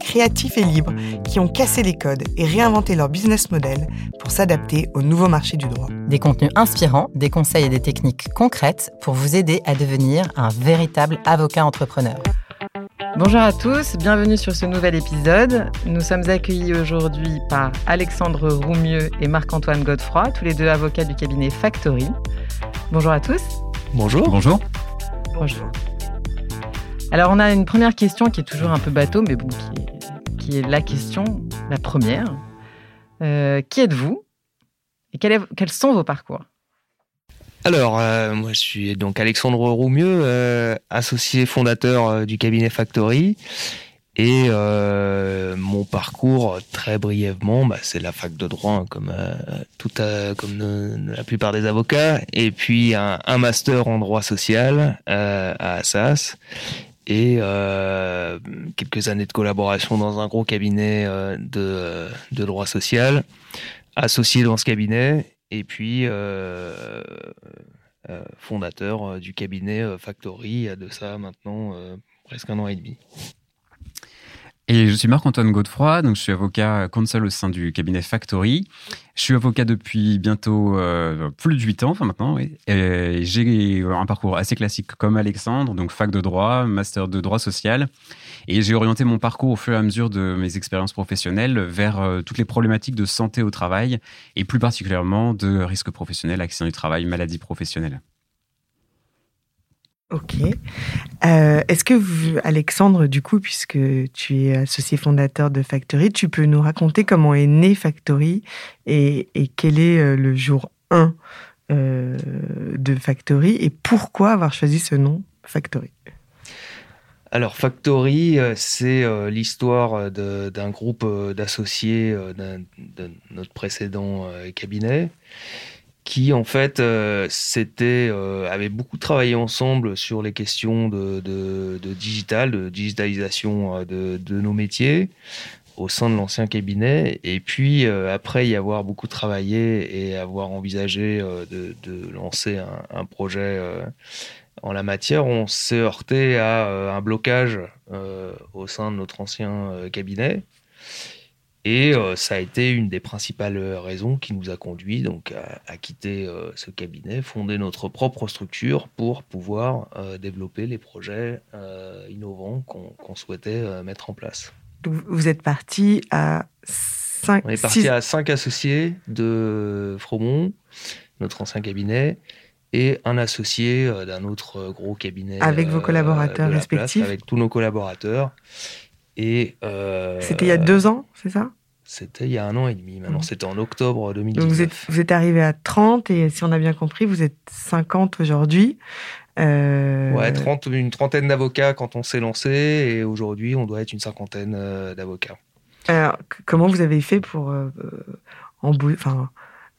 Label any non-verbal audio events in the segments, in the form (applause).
créatifs et libres qui ont cassé les codes et réinventé leur business model pour s'adapter au nouveau marché du droit. Des contenus inspirants, des conseils et des techniques concrètes pour vous aider à devenir un véritable avocat entrepreneur. Bonjour à tous, bienvenue sur ce nouvel épisode. Nous sommes accueillis aujourd'hui par Alexandre Roumieux et Marc-Antoine Godefroy, tous les deux avocats du cabinet Factory. Bonjour à tous. Bonjour. Bonjour. Bonjour. Alors on a une première question qui est toujours un peu bateau, mais bon, qui est qui est la question, la première. Euh, qui êtes-vous et quels sont vos parcours? Alors, euh, moi, je suis donc Alexandre Roumieux, euh, associé fondateur du cabinet Factory. Et mon parcours, très brièvement, bah, c'est la fac de droit, hein, comme, comme la plupart des avocats. Et puis un, un master en droit social à Assas et euh, quelques années de collaboration dans un gros cabinet euh, de, de, droit social, associé dans ce cabinet, et puis euh, fondateur du cabinet Factory, de ça maintenant presque un an et demi. Et je suis Marc-Antoine Godefroy, donc je suis avocat conseil au sein du cabinet Factory. Je suis avocat depuis bientôt euh, plus de 8 ans, enfin maintenant, et j'ai un parcours assez classique comme Alexandre, donc fac de droit, master de droit social. Et j'ai orienté mon parcours au fur et à mesure de mes expériences professionnelles vers euh, toutes les problématiques de santé au travail, et plus particulièrement de risques professionnels, accidents du travail, maladies professionnelles. Ok. Euh, est-ce que vous, Alexandre, du coup, puisque tu es associé fondateur de Factory, tu peux nous raconter comment est né Factory et, quel est euh, le jour 1 euh, de Factory et pourquoi avoir choisi ce nom Factory? Alors Factory, c'est l'histoire d'un groupe d'associés de notre précédent cabinet qui en fait euh, euh, avait beaucoup travaillé ensemble sur les questions de, de, de digital, de digitalisation euh, de, de, nos métiers au sein de l'ancien cabinet. Et puis après y avoir beaucoup travaillé et avoir envisagé de, de, lancer un, un projet en la matière, on s'est heurté à un blocage au sein de notre ancien cabinet et euh, ça a été une des principales raisons qui nous a conduit donc à, quitter euh, ce cabinet, fonder notre propre structure pour pouvoir euh, développer les projets innovants qu'on souhaitait mettre en place. Donc vous êtes parti à 5 On est parti à cinq associés de Fromont, notre ancien cabinet, et un associé d'un autre gros cabinet. Avec vos collaborateurs respectifs Avec tous nos collaborateurs. Euh, c'était il y a deux ans, c'est ça? C'était il y a un an et demi. Maintenant, mmh. c'était en octobre 2019. vous êtes, vous êtes arrivé à 30 et si on a bien compris, vous êtes 50 aujourd'hui. Euh... Ouais, 30, une trentaine d'avocats quand on s'est lancé et aujourd'hui, on doit être une cinquantaine euh, d'avocats. Alors, comment vous avez fait pour euh,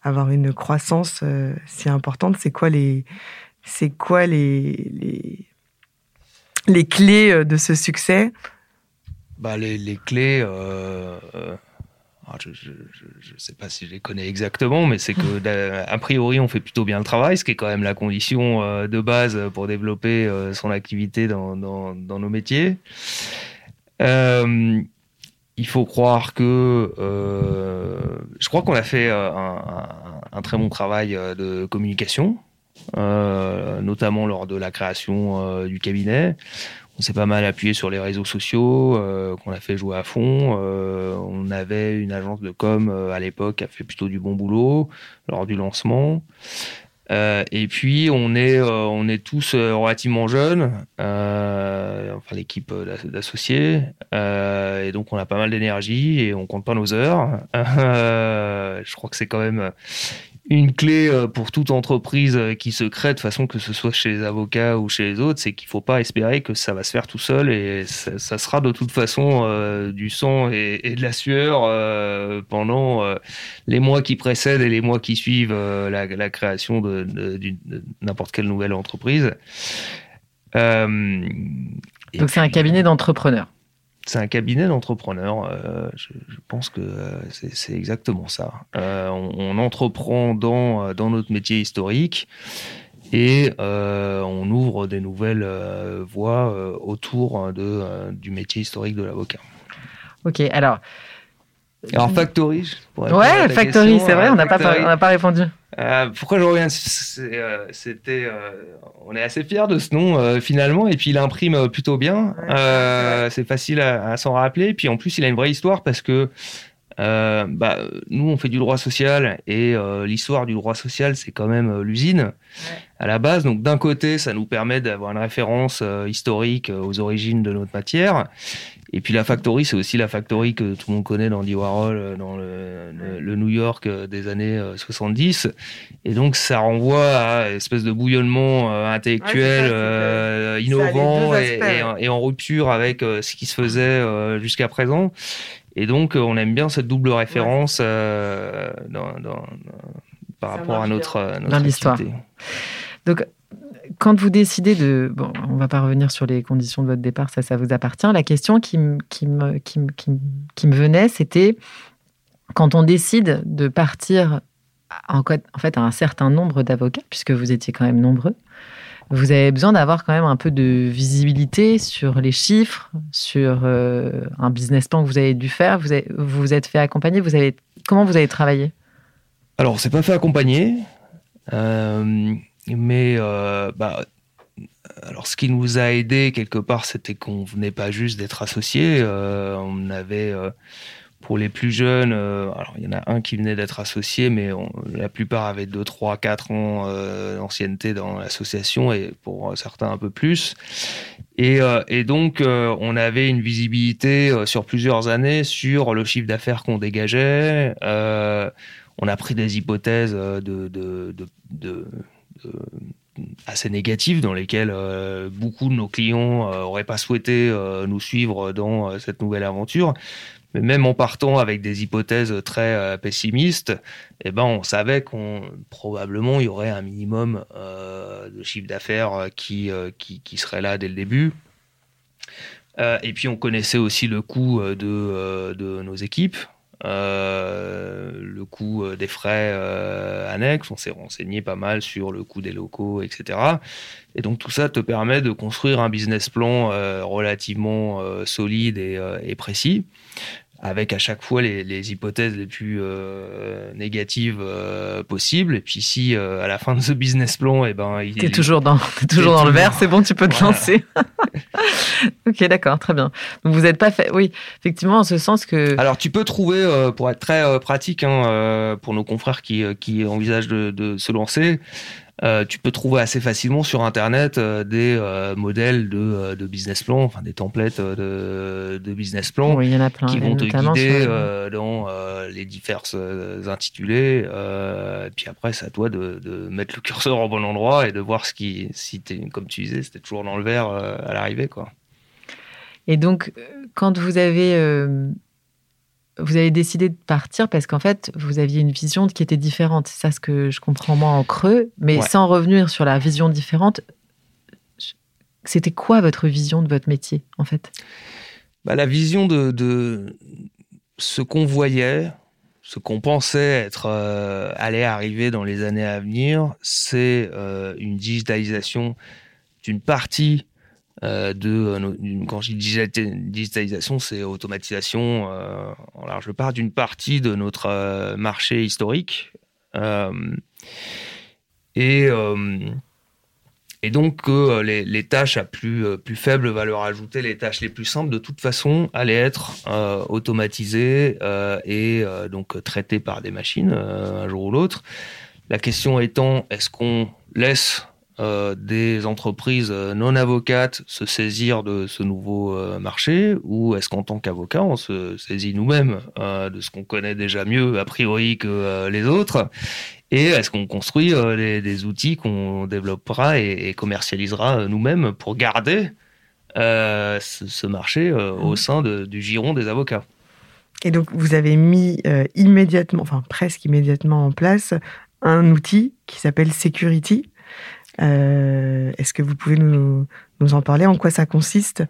avoir une croissance si importante? C'est quoi les, c'est quoi les, les, les clés de ce succès? Bah, les, les clés, euh, euh ah, je ne sais pas si je les connais exactement, mais c'est que (laughs) a priori on fait plutôt bien le travail, ce qui est quand même la condition euh, de base pour développer son activité dans, dans, dans nos métiers. Il faut croire que je crois qu'on a fait un, un, un, très bon travail de communication, notamment lors de la création du cabinet. On s'est pas mal appuyé sur les réseaux sociaux, euh, qu'on a fait jouer à fond. Euh, on avait une agence de com euh, à l'époque qui a fait plutôt du bon boulot lors du lancement. et puis on est on est tous relativement jeunes, enfin l'équipe d'associés, et donc on a pas mal d'énergie et on compte pas nos heures. (laughs) je crois que c'est quand même une clé euh, pour toute entreprise euh, qui se crée, de façon que ce soit chez les avocats ou chez les autres, c'est qu'il ne faut pas espérer que ça va se faire tout seul et ça, sera de toute façon euh, du sang et, de la sueur pendant les mois qui précèdent et les mois qui suivent la, création de, n'importe quelle nouvelle entreprise. Donc c'est un cabinet d'entrepreneurs c'est un cabinet d'entrepreneurs. Euh, je, pense que euh, c'est exactement ça. Euh, on, entreprend dans, notre métier historique et on ouvre des nouvelles voies autour du métier historique de l'avocat. Ok, alors. Alors, Factory. Ouais, Factory, c'est vrai, on n'a pas, pas répondu. Euh, pourquoi je reviens euh, C'était, euh, on est assez fiers de ce nom finalement, et puis il imprime plutôt bien. c'est facile à, s'en rappeler. Et puis en plus, il a une vraie histoire parce que bah, nous, on fait du droit social et l'histoire du droit social, c'est quand même l'usine à la base. Donc d'un côté, ça nous permet d'avoir une référence historique aux origines de notre matière. Et puis la factory, c'est aussi la factory que tout le monde connaît dans Andy Warhol, euh, dans le, New York euh, des années 70. Euh, et donc ça renvoie à une espèce de bouillonnement intellectuel innovant et, en rupture avec ce qui se faisait jusqu'à présent. Et donc on aime bien cette double référence dans, par rapport à notre, notre dans l'histoire. Donc quand vous décidez de... Bon, on va pas revenir sur les conditions de votre départ, ça, ça vous appartient. La question qui, me, venait, c'était quand on décide de partir en, fait à un certain nombre d'avocats, puisque vous étiez quand même nombreux, vous avez besoin d'avoir quand même un peu de visibilité sur les chiffres, sur euh, un business plan que vous avez dû faire. Vous vous, êtes fait accompagner. Vous avez comment vous avez travaillé? Alors, on s'est pas fait accompagner. Euh, mais euh, bah, alors, ce qui nous a aidé quelque part, c'était qu'on venait pas juste d'être associés. Euh, on avait, euh, pour les plus jeunes, alors il y en a un qui venait d'être associé, mais la plupart avaient 2, 3, 4 ans d'ancienneté dans l'association et pour certains un peu plus. Et, et donc, on avait une visibilité sur plusieurs années sur le chiffre d'affaires qu'on dégageait. on a pris des hypothèses de, assez négatives dans lesquelles euh, beaucoup de nos clients n'auraient euh, pas souhaité nous suivre dans cette nouvelle aventure. Mais même en partant avec des hypothèses très pessimistes, eh ben, on savait qu'on probablement il y aurait un minimum de chiffre d'affaires qui, qui, qui, serait là dès le début. et puis on connaissait aussi le coût de, de nos équipes. Euh, le coût euh, des frais euh, annexes, on s'est renseigné pas mal sur le coût des locaux, etc. Et donc tout ça te permet de construire un business plan relativement solide et, précis avec à chaque fois les, hypothèses les plus euh, négatives euh, possibles. Et puis si euh, à la fin de ce business plan, et eh ben, il es toujours dans, es toujours dans le vert, c'est bon, tu peux te lancer. (laughs) ok, d'accord, très bien. Donc vous n'êtes pas fait, oui, effectivement, en ce sens que. Alors tu peux trouver, pour être très pratique, hein, pour nos confrères qui, qui envisagent de, de se lancer, euh, tu peux trouver assez facilement sur Internet euh, des euh, modèles de, de, business plan, enfin des templates de, de business plan oui, y en a plein, qui vont te guider dans les diverses intitulés. et puis après, c'est à toi de, de, mettre le curseur au bon endroit et de voir ce qui, si es, comme tu disais, c'était toujours dans le vert à l'arrivée. quoi. Et donc, quand vous avez vous avez décidé de partir parce qu'en fait, vous aviez une vision qui était différente. C'est ça ce que je comprends moi en creux. Mais sans revenir sur la vision différente, c'était quoi votre vision de votre métier, en fait? Bah, La vision de, ce qu'on voyait, ce qu'on pensait être euh, allait arriver dans les années à venir, c'est euh, une digitalisation d'une partie de, euh, quand je dis digitalisation, c'est automatisation euh, en large part d'une partie de notre marché historique. et, et donc que les, les, tâches à plus, plus faible valeur ajoutée, les tâches les plus simples, de toute façon, allaient être automatisées et donc traitées par des machines un jour ou l'autre. La question étant, est-ce qu'on laisse euh, des entreprises euh, non avocates se saisir de ce nouveau euh, marché ou est-ce qu'en tant qu'avocat, on se saisit nous-mêmes de ce qu'on connaît déjà mieux a priori que les autres? Et est-ce qu'on construit des outils qu'on développera et, commercialisera nous-mêmes pour garder ce, marché au mmh. sein du giron des avocats? Et donc, vous avez mis immédiatement, enfin presque immédiatement en place un outil qui s'appelle Security. Est-ce que vous pouvez nous, nous en parler? En quoi ça consiste?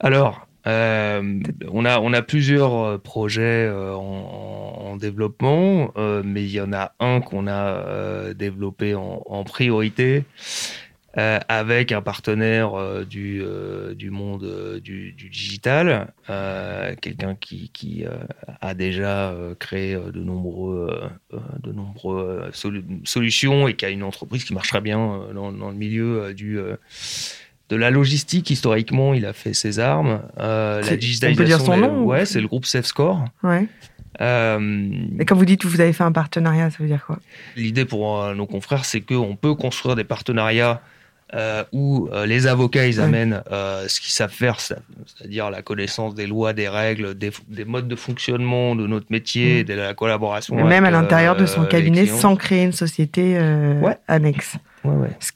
Alors, euh, on, a, on a plusieurs euh, projets euh, en, développement, mais il y en a un qu'on a développé en, priorité avec un partenaire du, du monde du, digital, quelqu'un qui, qui a déjà créé de nombreux, de nombreux solutions et qui a une entreprise qui marche très bien dans, dans le milieu du de la logistique, historiquement, il a fait ses armes. Euh, la digitalisation. On peut dire son nom Ouais, c'est le groupe SafeScore. Ouais. Euh, Et quand vous dites que vous avez fait un partenariat, ça veut dire quoi? L'idée pour euh, nos confrères, c'est qu'on peut construire des partenariats où les avocats, ils amènent ce qu'ils savent faire, c'est-à-dire la connaissance des lois, des règles, des, modes de fonctionnement de notre métier, mm. de la collaboration. même à l'intérieur de son cabinet, sans créer une société annexe. Ouais, ouais. Ce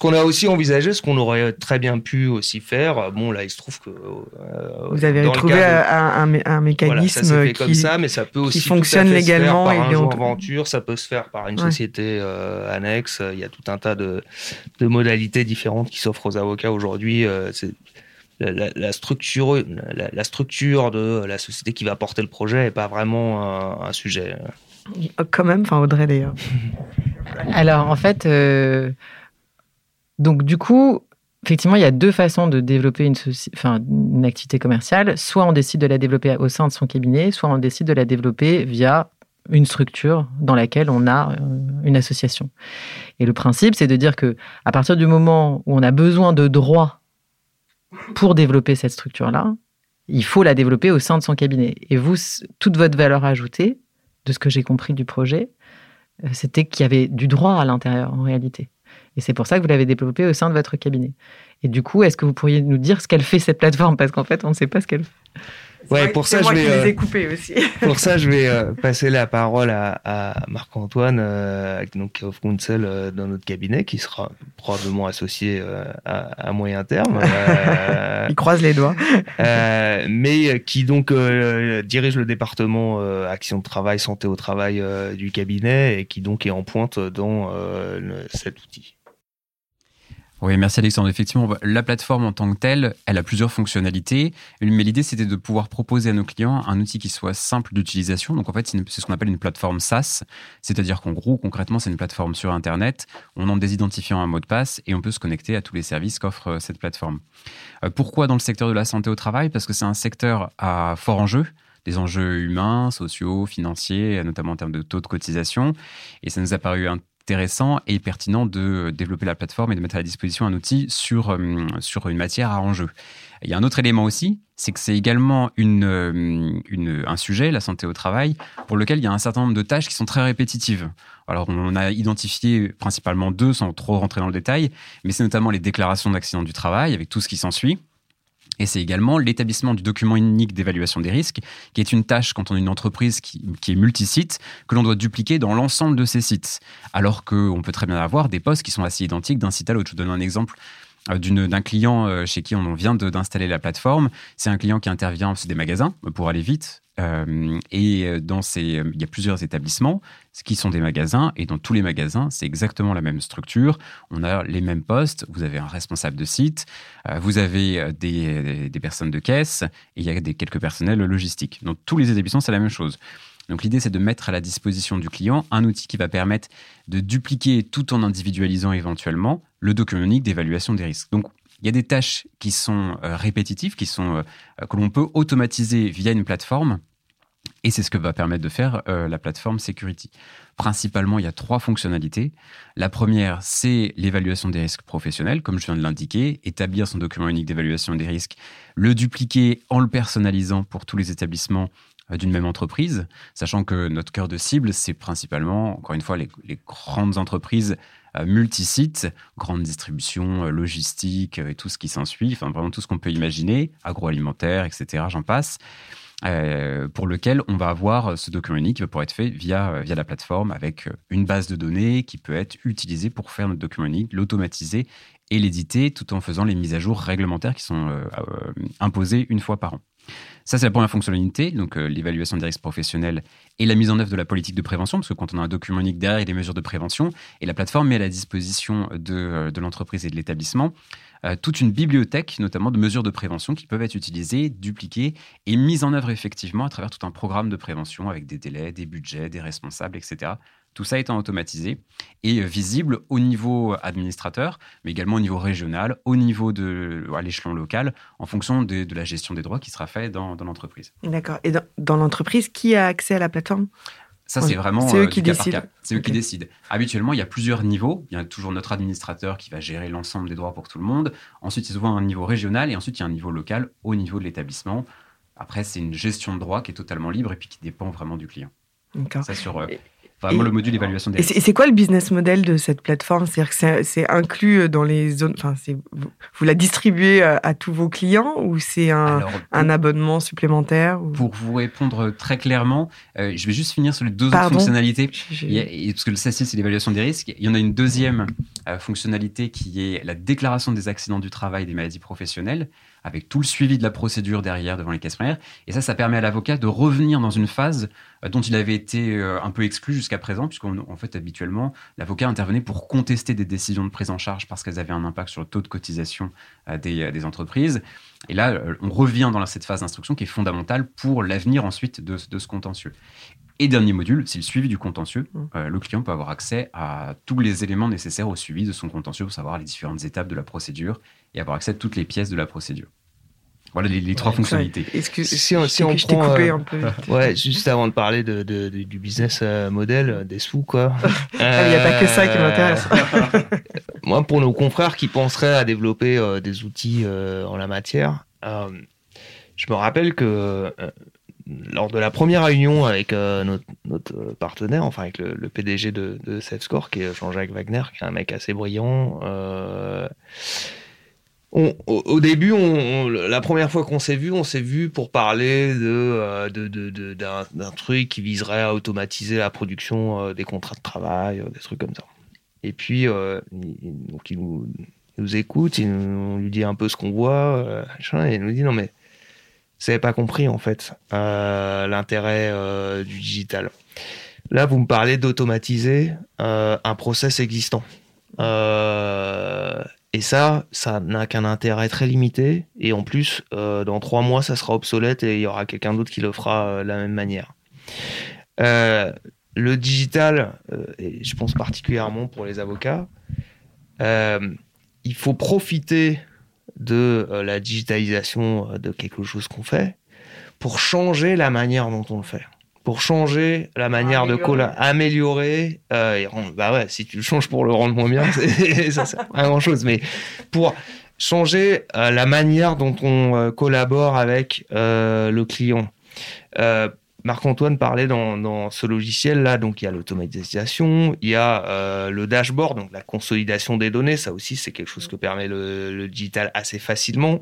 qu'on a aussi envisagé, ce qu'on aurait très bien pu aussi faire, bon là il se trouve que euh, vous avez trouvé un, un, mécanisme ça qui, comme ça, mais ça peut aussi fonctionne légalement par un aventure, ça peut se faire par une société euh, annexe. Il y a tout un tas de, de modalités différentes qui s'offrent aux avocats aujourd'hui. Euh, la, la, structure, la, structure de la société qui va porter le projet n'est pas vraiment un, sujet. Quand même, enfin Audrey d'ailleurs. Alors en fait. Donc, du coup, effectivement, il y a deux façons de développer une, activité commerciale. Soit on décide de la développer au sein de son cabinet, soit on décide de la développer via une structure dans laquelle on a euh, une association. Et le principe, c'est de dire que à partir du moment où on a besoin de droits pour développer cette structure-là, il faut la développer au sein de son cabinet. Et vous, toute votre valeur ajoutée, de ce que j'ai compris du projet, euh, c'était qu'il y avait du droit à l'intérieur en réalité. Et c'est pour ça que vous l'avez développé au sein de votre cabinet. Et du coup, est-ce que vous pourriez nous dire ce qu'elle fait cette plateforme? Parce qu'en fait, on ne sait pas ce qu'elle fait. Ouais, pour ça, je vais, euh, aussi. (laughs) pour ça, je vais euh, passer la parole à, Marc-Antoine, euh, donc of Counsel euh, dans notre cabinet, qui sera probablement associé à, moyen terme. (laughs) Il croise les doigts. mais qui donc dirige le département action de travail, santé au travail du cabinet et qui donc est en pointe dans cet outil. Oui, merci Alexandre. Effectivement, la plateforme en tant que telle, elle a plusieurs fonctionnalités. Mais l'idée, c'était de pouvoir proposer à nos clients un outil qui soit simple d'utilisation. Donc, en fait, c'est ce qu'on appelle une plateforme SaaS. C'est-à-dire qu'en gros, concrètement, c'est une plateforme sur Internet. On en des identifiants un mot de passe et on peut se connecter à tous les services qu'offre euh, cette plateforme. Euh, pourquoi dans le secteur de la santé au travail? Parce que c'est un secteur à fort enjeu des enjeux humains, sociaux, financiers, notamment en termes de taux de cotisation. Et ça nous a paru intéressant et pertinent de développer la plateforme et de mettre à la disposition un outil sur, euh, sur une matière à enjeu. Il y a un autre élément aussi, c'est que c'est également euh, une, un sujet, la santé au travail, pour lequel il y a un certain nombre de tâches qui sont très répétitives. Alors, on a identifié principalement deux sans trop rentrer dans le détail, mais c'est notamment les déclarations d'accident du travail avec tout ce qui s'ensuit. Et c'est également l'établissement du document unique d'évaluation des risques, qui est une tâche quand on est une entreprise qui, qui est multisite, que l'on doit dupliquer dans l'ensemble de ces sites. Alors qu'on peut très bien avoir des postes qui sont assez identiques d'un site à l'autre. Je vous donne un exemple d'un client euh, chez qui on vient d'installer la plateforme. C'est un client qui intervient, c'est des magasins, pour aller vite. Euh, et dans ces, il y a plusieurs établissements qui sont des magasins, et dans tous les magasins, c'est exactement la même structure. On a les mêmes postes. Vous avez un responsable de site, vous avez des, des, personnes de caisse, et il y a des, quelques personnels logistiques. Dans tous les établissements, c'est la même chose. Donc l'idée, c'est de mettre à la disposition du client un outil qui va permettre de dupliquer tout en individualisant éventuellement le document unique d'évaluation des risques. Donc il y a des tâches qui sont euh, répétitives, qui sont, euh, que l'on peut automatiser via une plateforme. Et c'est ce que va permettre de faire euh, la plateforme Security. Principalement, il y a trois fonctionnalités. La première, c'est l'évaluation des risques professionnels, comme je viens de l'indiquer, établir son document unique d'évaluation des risques, le dupliquer en le personnalisant pour tous les établissements euh, d'une même entreprise, sachant que notre cœur de cible, c'est principalement, encore une fois, les, grandes entreprises euh, multisites, grandes distributions, euh, logistiques et tout ce qui s'ensuit, enfin vraiment tout ce qu'on peut imaginer, agroalimentaire, etc., j'en passe. pour lequel on va avoir ce document unique qui va pouvoir être fait via, via la plateforme avec une base de données qui peut être utilisée pour faire notre document unique, l'automatiser et l'éditer tout en faisant les mises à jour réglementaires qui sont imposées une fois par an. Ça, c'est la première fonctionnalité, donc euh, l'évaluation des risques professionnels et la mise en œuvre de la politique de prévention, parce que quand on a un document unique derrière, il y a des mesures de prévention, et la plateforme met à la disposition de, euh, l'entreprise et de l'établissement euh, toute une bibliothèque, notamment de mesures de prévention qui peuvent être utilisées, dupliquées et mises en œuvre effectivement à travers tout un programme de prévention avec des délais, des budgets, des responsables, etc tout ça étant automatisé et visible au niveau administrateur, mais également au niveau régional, au niveau de à l'échelon local, en fonction de, la gestion des droits qui sera fait dans, l'entreprise. D'accord. Et dans, l'entreprise, qui a accès à la plateforme? Ça, c'est vraiment eux euh, qui décident. C'est eux qui décident. Habituellement, il y a plusieurs niveaux. Il y a toujours notre administrateur qui va gérer l'ensemble des droits pour tout le monde. Ensuite, il y a souvent un niveau régional et ensuite, il y a un niveau local au niveau de l'établissement. Après, c'est une gestion de droit qui est totalement libre et puis qui dépend vraiment du client. D'accord. Ça, sur, euh, Vraiment le module d'évaluation des Et c'est quoi le business model de cette plateforme? C'est-à-dire que c'est inclus dans les zones. Enfin, vous, vous, la distribuez à, tous vos clients ou c'est un, un, abonnement supplémentaire Pour vous répondre très clairement, euh, je vais juste finir sur les deux autres fonctionnalités. parce que le SACI, c'est l'évaluation des risques. Il y en a une deuxième euh, fonctionnalité qui est la déclaration des accidents du travail et des maladies professionnelles avec tout le suivi de la procédure derrière devant les caisses premières. Et ça, ça permet à l'avocat de revenir dans une phase euh, dont il avait été euh, un peu exclu jusqu'à présent, puisqu'en fait, habituellement, l'avocat intervenait pour contester des décisions de prise en charge parce qu'elles avaient un impact sur le taux de cotisation euh, des, des entreprises. Et là, on revient dans cette phase d'instruction qui est fondamentale pour l'avenir ensuite de, de, ce contentieux. Et dernier module, c'est le suivi du contentieux. Mmh. le client peut avoir accès à tous les éléments nécessaires au suivi de son contentieux pour savoir les différentes étapes de la procédure et avoir accès à toutes les pièces de la procédure. Voilà les, trois fonctionnalités. si on, si on prend, coupé euh, un peu. (laughs) ouais, juste avant de parler de, du business euh, model, euh, des sous, quoi. (laughs) Il n'y a pas que ça qui m'intéresse. Moi, pour nos confrères qui penseraient à développer des outils en la matière, je me rappelle que lors de la première réunion avec notre, notre, partenaire, enfin avec le, PDG de, de SafeScore, qui est Jean-Jacques Wagner, qui est un mec assez brillant, au, début, la première fois qu'on s'est vu, on s'est vu pour parler euh, d'un, truc qui viserait à automatiser la production euh, des contrats de travail, euh, des trucs comme ça. Et puis, il, donc il nous, nous écoute, il on lui dit un peu ce qu'on voit, et il nous dit non mais vous n'avez pas compris en fait l'intérêt du digital. Là, vous me parlez d'automatiser un process existant. Et ça, ça n'a qu'un intérêt très limité. Et en plus, euh, dans trois mois, ça sera obsolète et il y aura quelqu'un d'autre qui le fera euh, de la même manière. Euh, le digital, et je pense particulièrement pour les avocats, il faut profiter de la digitalisation de quelque chose qu'on fait pour changer la manière dont on le fait pour changer la manière de coller, améliorer euh, et bah ouais, si tu le changes pour le rendre moins bien, (laughs) ça sert pas grand chose, mais pour changer euh, la manière dont on euh, collabore avec le client. Marc-Antoine parlait dans, ce logiciel-là, donc il y a l'automatisation, il y a le dashboard, donc la consolidation des données, ça aussi c'est quelque chose que permet le, le digital assez facilement.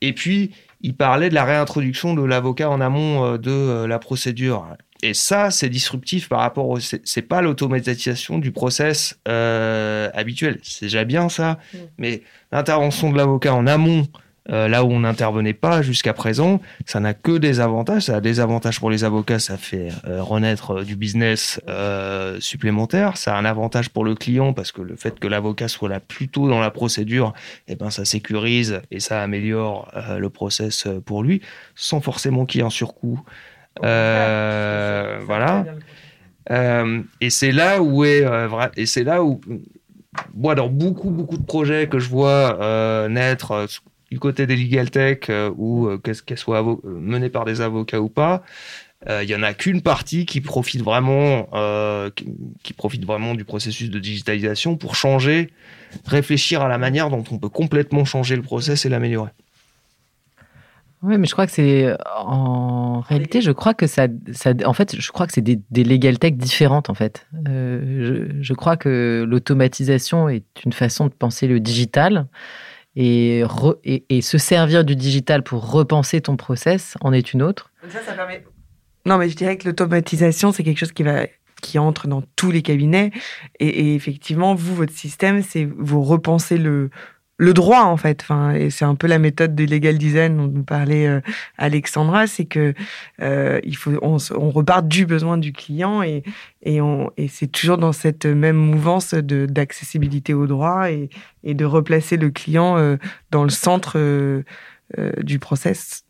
Et puis, il parlait de la réintroduction de l'avocat en amont euh, de euh, la procédure. Et ça, c'est disruptif par rapport au. C'est pas l'automatisation du process euh, habituel. C'est déjà bien ça, mm. mais l'intervention de l'avocat en amont euh, là où on n'intervenait pas jusqu'à présent, ça n'a que des avantages. Ça a des avantages pour les avocats, ça fait euh, renaître euh, du business supplémentaire. Ça a un avantage pour le client parce que le fait que l'avocat soit là plus tôt dans la procédure, eh ben, ça sécurise et ça améliore le process pour lui, sans forcément qu'il y ait un surcoût. voilà. et c'est là où est et c'est là où moi dans beaucoup beaucoup de projets que je vois naître du côté des legal tech euh, ou euh, qu'elle soit euh, menée par des avocats ou pas, il y en a qu'une partie qui profite vraiment, qui, profite vraiment du processus de digitalisation pour changer, réfléchir à la manière dont on peut complètement changer le process et l'améliorer. Oui, mais je crois que c'est en réalité, je crois que ça, ça en fait, je crois que c'est des, legal tech différentes en fait. je crois que l'automatisation est une façon de penser le digital et, et, se servir du digital pour repenser ton process en est une autre. Ça, ça permet... Non, mais je dirais que l'automatisation, c'est quelque chose qui va qui entre dans tous les cabinets. Et, effectivement, vous, votre système, c'est vous repensez le, le droit en fait. Enfin, et c'est un peu la méthode du legal design dont nous parlait euh, Alexandra, c'est que euh, faut on, repart du besoin du client et c'est toujours dans cette même mouvance de d'accessibilité au droit et, de replacer le client euh, dans le centre du process.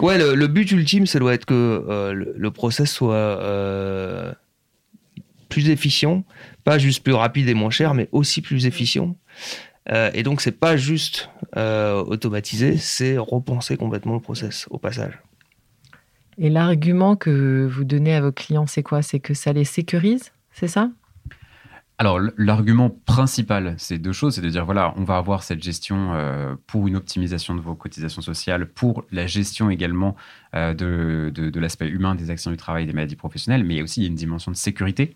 Ouais, le, but ultime, ça doit être que le, process soit plus efficient, pas juste plus rapide et moins cher, mais aussi plus efficient. Euh, et donc, c'est pas juste euh, automatiser, c'est repenser complètement le process au passage. Et l'argument que vous donnez à vos clients, c'est quoi? C'est que ça les sécurise, c'est ça? Alors, l'argument principal, c'est deux choses. C'est de dire, voilà, on va avoir cette gestion euh, pour une optimisation de vos cotisations sociales, pour la gestion également de, de, de l'aspect humain des actions du travail et des maladies professionnelles, mais il y a aussi une dimension de sécurité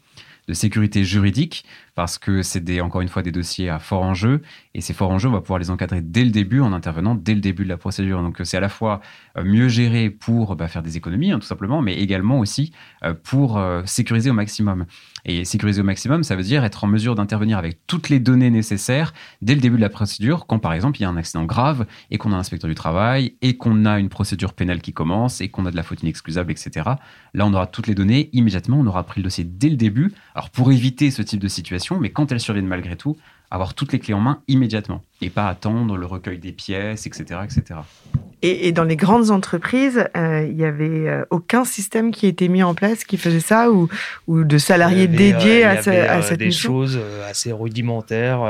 de sécurité juridique parce que c'est encore une fois des dossiers à fort enjeu et ces forts enjeux, on va pouvoir les encadrer dès le début en intervenant dès le début de la procédure. Donc c'est à la fois euh, mieux géré pour bah, faire des économies, hein, tout simplement, mais également aussi euh, pour euh, sécuriser au maximum. Et sécuriser au maximum, ça veut dire être en mesure d'intervenir avec toutes les données nécessaires dès le début de la procédure, quand par exemple il y a un accident grave et qu'on a un inspecteur du travail et qu'on a une procédure pénale qui commence et qu'on a de la faute inexcusable, etc. Là, on aura toutes les données immédiatement, on aura pris le dossier dès le début. Alors pour éviter ce type de situation, mais quand elles surviennent malgré tout, avoir toutes les clés en main immédiatement et pas attendre le recueil des pièces, etc. etc. Et, dans les grandes entreprises, euh, il n'y avait euh, aucun système qui était mis en place qui faisait ça ou, ou de salariés dédiés à, à, cette des choses assez rudimentaires.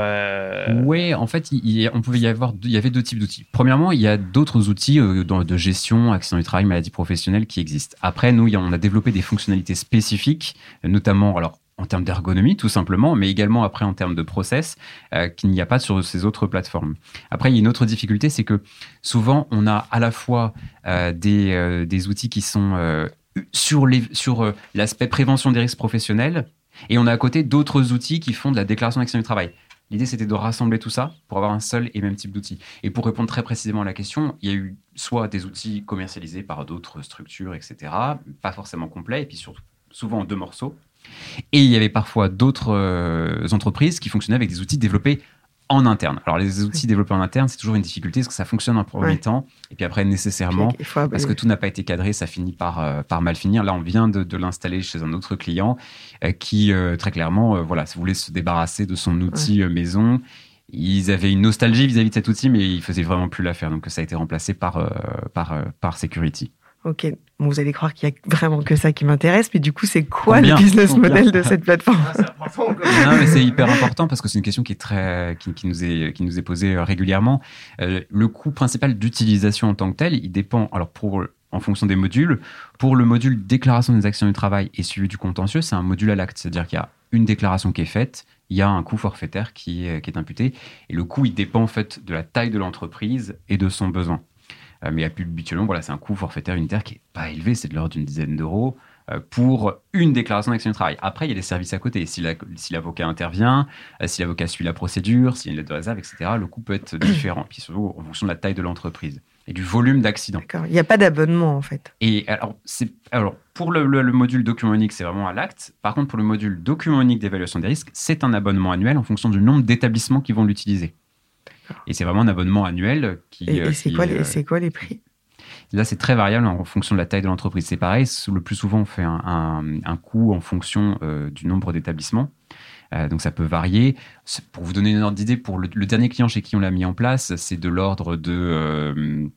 Oui, en fait, il, on pouvait y avoir, il y avait deux types d'outils. Premièrement, il y a d'autres outils de gestion, accident du travail, maladie professionnelle qui existent. Après, nous, on a développé des fonctionnalités spécifiques, notamment, alors en termes d'ergonomie tout simplement, mais également après en termes de process euh, qu'il n'y a pas sur ces autres plateformes. Après, il y a une autre difficulté, c'est que souvent on a à la fois euh, des, euh, des, outils qui sont sur l'aspect sur, prévention des risques professionnels, et on a à côté d'autres outils qui font de la déclaration d'action du travail. L'idée, c'était de rassembler tout ça pour avoir un seul et même type d'outil. Et pour répondre très précisément à la question, il y a eu soit des outils commercialisés par d'autres structures, etc., pas forcément complets, et puis souvent en deux morceaux. Et il y avait parfois d'autres euh, entreprises qui fonctionnaient avec des outils développés en interne. Alors les outils développés en interne, c'est toujours une difficulté parce que ça fonctionne en premier temps et puis après nécessairement parce que tout n'a pas été cadré, ça finit par euh, par mal finir. Là, on vient de, l'installer chez un autre client euh, qui très clairement voilà, voulait se débarrasser de son outil maison. Ils avaient une nostalgie vis-à-vis de cet outil, mais ils faisaient vraiment plus l'affaire. Donc ça a été remplacé par par par Security. Ok, vous allez croire qu'il y a vraiment que ça qui m'intéresse, mais du coup, c'est quoi le business model de cette plateforme Non, mais c'est hyper important parce que c'est une question qui est très, qui, nous est, qui nous est posée euh, régulièrement. Euh, le coût principal d'utilisation en tant que tel, il dépend. Alors pour en fonction des modules. Pour le module déclaration des actions du travail et suivi du contentieux, c'est un module à l'acte, c'est-à-dire qu'il y a une déclaration qui est faite, il y a un coût forfaitaire qui est, qui est imputé, et le coût, il dépend en fait de la taille de l'entreprise et de son besoin. Euh, mais habituellement, voilà, c'est un coût forfaitaire unitaire qui n'est pas élevé, c'est de l'ordre d'une dizaine d'euros euh, pour une déclaration d'action de travail. Après, il y a des services à côté. Si l'avocat intervient, euh, si l'avocat suit la procédure, s'il y a une lettre de réserve, etc., le coût peut être (clears throat) différent, puis surtout en fonction de la taille de l'entreprise et du volume d'accidents. D'accord. Il n'y a pas d'abonnement, en fait. Et alors, alors pour le, le, module document unique, c'est vraiment à l'acte. Par contre, pour le module document unique d'évaluation des risques, c'est un abonnement annuel en fonction du nombre d'établissements qui vont l'utiliser. Et c'est vraiment un abonnement annuel qui. Et, euh, c'est quoi, euh, quoi, les prix? Là, c'est très variable en fonction de la taille de l'entreprise. C'est pareil, le plus souvent, on fait un, un, coût en fonction euh, du nombre d'établissements. donc ça peut varier. Pour vous donner une ordre d'idée, pour le, dernier client chez qui on l'a mis en place, c'est de l'ordre de,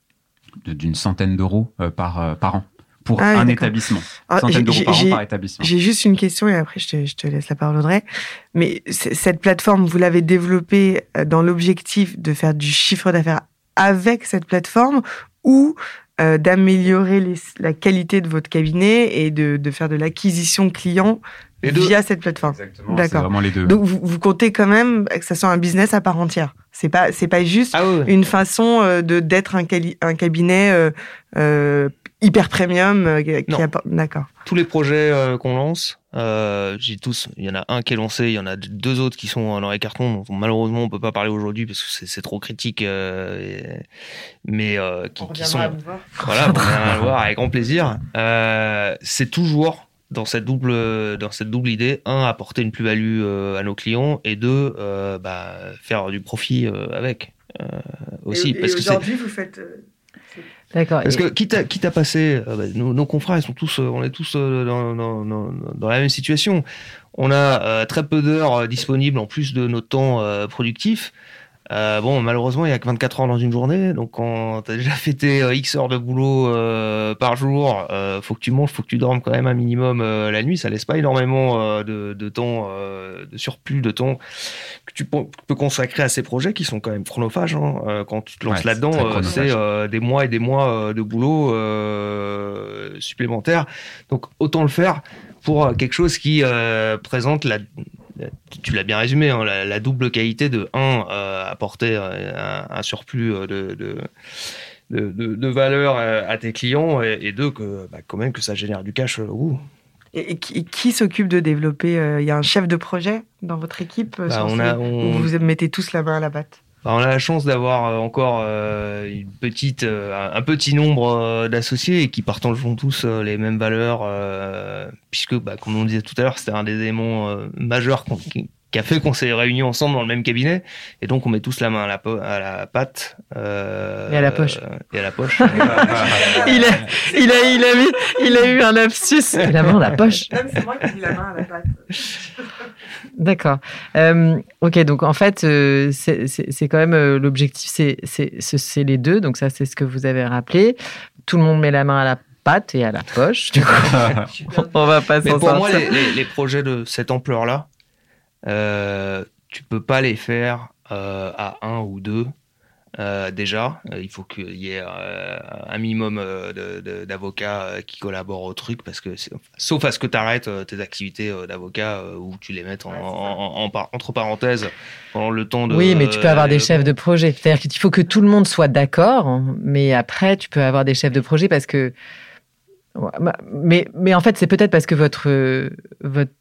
d'une centaine d'euros par, par an pour ah un établissement. Ah, Centaines d'euros par an par établissement. J'ai juste une question et après je te, je te laisse la parole Audrey. Mais cette plateforme, vous l'avez développée euh, dans l'objectif de faire du chiffre d'affaires avec cette plateforme ou euh, d'améliorer la qualité de votre cabinet et de, de faire de l'acquisition client via cette plateforme? Exactement. D'accord. Vraiment les deux. Donc vous, vous, comptez quand même que ça soit un business à part entière. C'est pas c'est pas juste ah une façon euh, de d'être un, un cabinet euh, hyper premium. Euh, D'accord. Tous les projets euh, qu'on lance, j'ai tous, il y en a un qui est lancé, il y en a deux autres qui sont dans les cartons. Dont malheureusement, on peut pas parler aujourd'hui parce que c'est trop critique, mais qui, qui sont. Voilà, on va le voir avec grand plaisir. c'est toujours dans cette double dans cette double idée un apporter une plus-value à nos clients et deux bah, faire du profit avec aussi et, aujourd'hui vous faites D'accord. Parce que quitte à, quitte à passer, euh, bah, nos, confrères, ils sont tous, euh, on est tous euh, dans, dans, dans, dans, la même situation. On a très peu d'heures disponibles en plus de notre temps productif. Euh, bon, malheureusement, il y a que 24 heures dans une journée, donc quand t'as déjà tes euh, X heures de boulot euh, par jour, faut que tu manges, faut que tu dormes quand même un minimum la nuit. Ça laisse pas énormément de, de, temps, de surplus de temps que tu peux consacrer à ces projets qui sont quand même chronophages. Hein. quand tu te lances là-dedans, c'est des mois et des mois de boulot supplémentaires. Donc autant le faire pour quelque chose qui présente la tu l'as bien résumé, hein, la, double qualité de un, euh, apporter euh, un, surplus euh, de, de, de, valeur à tes clients et, deux, que, bah, quand même que ça génère du cash. Et, qui, s'occupe de développer Il y a un chef de projet dans votre équipe bah, on vous mettez tous la main à la batte? On a la chance d'avoir euh, encore euh, une petite, euh, un petit nombre d'associés qui partagent tous les mêmes valeurs, puisque, bah, comme on disait tout à l'heure, c'était un des éléments majeurs qui a fait qu'on s'est réunis ensemble dans le même cabinet. Et donc, on met tous la main à la, à la patte. Euh, et à la poche. et à la poche. (laughs) il, a, il, a, il, a eu, il a eu un lapsus. la main à la poche. C'est moi qui ai la main à la patte. (laughs) D'accord. Euh, ok, donc en fait, euh, c'est quand même euh, l'objectif, c'est les deux. Donc ça, c'est ce que vous avez rappelé. Tout le monde met la main à la patte et à la poche. Du coup, (laughs) on va pas s'en Pour moi, les, les projets de cette ampleur-là, euh, tu peux pas les faire euh, à un ou deux. Euh, déjà, il faut qu'il y ait un minimum d'avocats qui collaborent au truc, parce que sauf à ce que tu arrêtes tes activités d'avocat ou tu les mettes en, entre parenthèses pendant le temps de. Oui, mais tu peux avoir des chefs de projet. C'est-à-dire qu'il faut que tout le monde soit d'accord, mais après, tu peux avoir des chefs de projet parce que. Mais, mais en fait, c'est peut-être parce que votre, votre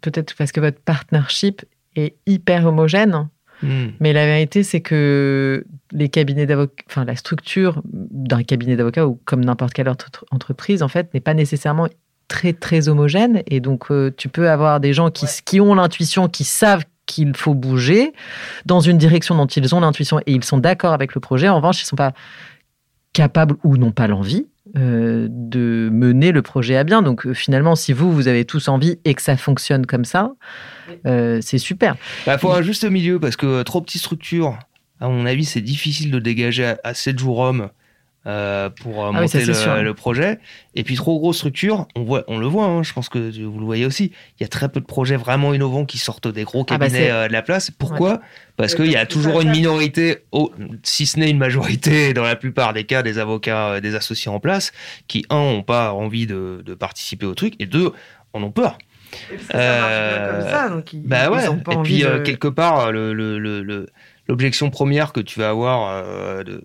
peut-être parce que votre partnership est hyper homogène. Hmm. Mais la vérité, c'est que les cabinets d'avocats, enfin la structure d'un cabinet d'avocats ou comme n'importe quelle autre entreprise, en fait, n'est pas nécessairement très très homogène. Et donc, euh, tu peux avoir des gens qui, qui ont l'intuition, qui savent qu'il faut bouger dans une direction dont ils ont l'intuition et ils sont d'accord avec le projet. En revanche, ils ne sont pas capables ou n'ont pas l'envie euh, de mener le projet à bien. Donc euh, finalement, si vous, vous avez tous envie et que ça fonctionne comme ça, euh, c'est super. Il bah, faut un juste milieu parce que trop petite structure, à mon avis, c'est difficile de dégager assez de jours hommes euh, pour euh, ah monter le, projet. Et puis trop grosse structure, on voit, on le voit. Hein, je pense que vous le voyez aussi. Il y a très peu de projets vraiment innovants qui sortent des gros ah bah cabinets euh, de la place. Pourquoi Parce qu'il y a toujours une minorité, si ce n'est une majorité, (laughs) dans la plupart des cas, des avocats, des associés en place, qui un ont pas envie de, de participer au truc, et deux en ont peur. Et puis ça comme ça, donc ils, bah ouais. et puis quelque part, l'objection première que tu vas avoir de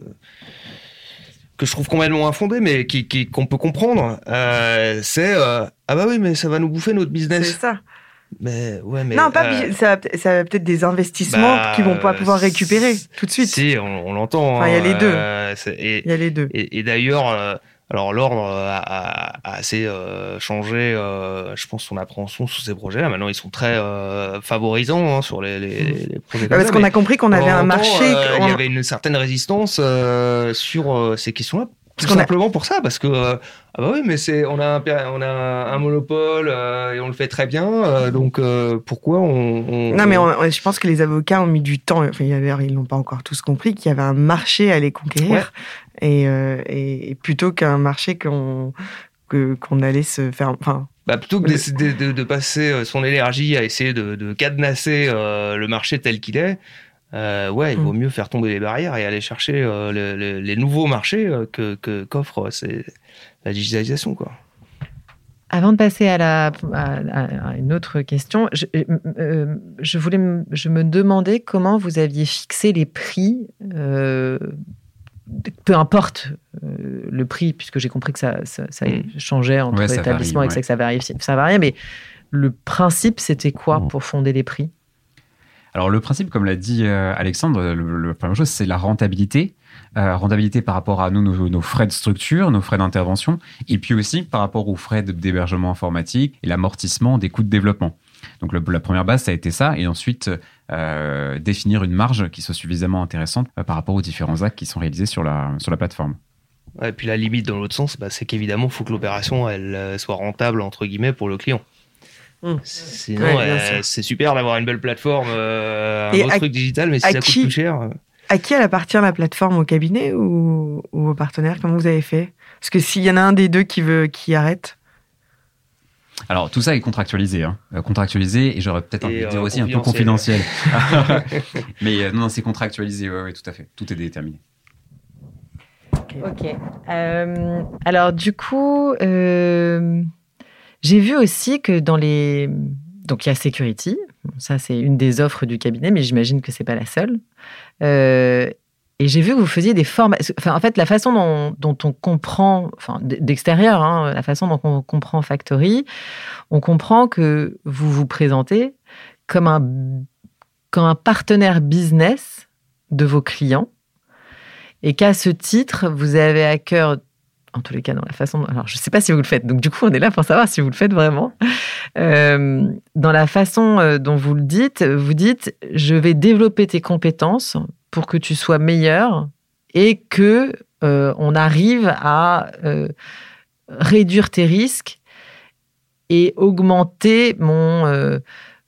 que je trouve complètement infondé, mais qui, qu'on peut comprendre, euh, c'est euh, ah bah oui, mais ça va nous bouffer notre business. C'est ça. Mais ouais, mais non, pas euh, ça, ça va peut-être des investissements bah, qui vont pas pouvoir récupérer tout de suite. Si, on, l'entend. il y a les deux. Il y a les deux. Et, d'ailleurs. Alors l'ordre a, assez changé, je pense, son appréhension sur ces projets-là. Maintenant, ils sont très favorisants hein, sur les, les, projets. parce qu'on a compris qu'on avait un marché. Il y avait une certaine résistance sur ces questions-là. Tout simplement pour ça, parce que ah bah oui, mais c'est on a un, on a un monopole et on le fait très bien, donc pourquoi on, Non, mais je pense que les avocats ont mis du temps. Enfin, ils l'ont pas encore tous compris qu'il y avait un marché à aller conquérir euh, et, plutôt qu'un marché qu'on qu'on allait se faire. Enfin, bah plutôt que de, de, passer euh, son énergie à essayer de, cadenasser euh, le marché tel qu'il est, ouais, il vaut mm. mieux faire tomber les barrières et aller chercher les nouveaux marchés que qu'offre la digitalisation, quoi. Avant de passer à, la, à, une autre question, je, je, voulais, je me demandais comment vous aviez fixé les prix peu importe euh, le prix, puisque j'ai compris que ça, ça, mm. changeait entre établissements et que ça variait, ça variait, mais le principe, c'était quoi pour fonder les prix? Alors le principe, comme l'a dit Alexandre, le, la première chose, c'est la rentabilité. rentabilité par rapport à nous, nos, frais de structure, nos frais d'intervention, et puis aussi par rapport aux frais d'hébergement informatique et l'amortissement des coûts de développement. Donc la première base, ça a été ça, et ensuite euh, définir une marge qui soit suffisamment intéressante euh, par rapport aux différents actes qui sont réalisés sur la, sur la plateforme. et puis la limite dans l'autre sens, bah, c'est qu'évidemment, il faut que l'opération euh, soit rentable entre guillemets pour le client. Mmh. Sinon, c'est super d'avoir une belle plateforme, un autre truc digital, mais si ça coûte plus cher. À qui elle appartient la plateforme Au cabinet ou, ou aux partenaires Comment vous avez fait? Parce que s'il y en a un des deux qui veut qui arrête, alors tout ça est contractualisé, hein. Euh, contractualisé et j'aurais peut-être envie de dire euh, aussi un peu confidentiel. (laughs) (laughs) Mais euh, non, c'est contractualisé, oui, tout à fait. Tout est déterminé. Ok. alors du coup, j'ai vu aussi que dans les... Donc il y a Security, ça c'est une des offres du cabinet, mais j'imagine que c'est pas la seule. Et j'ai vu que vous faisiez des formations. Enfin, en fait, la façon dont, on comprend, enfin, d'extérieur, hein, la façon dont on comprend Factory, on comprend que vous vous présentez comme un, comme un partenaire business de vos clients et qu'à ce titre, vous avez à cœur, en tous les cas, dans la façon. alors, je ne sais pas si vous le faites, donc du coup, on est là pour savoir si vous le faites vraiment. Euh, dans la façon euh, dont vous le dites, vous dites je vais développer tes compétences pour que tu sois meilleur et que euh, on arrive à réduire tes risques et augmenter mon,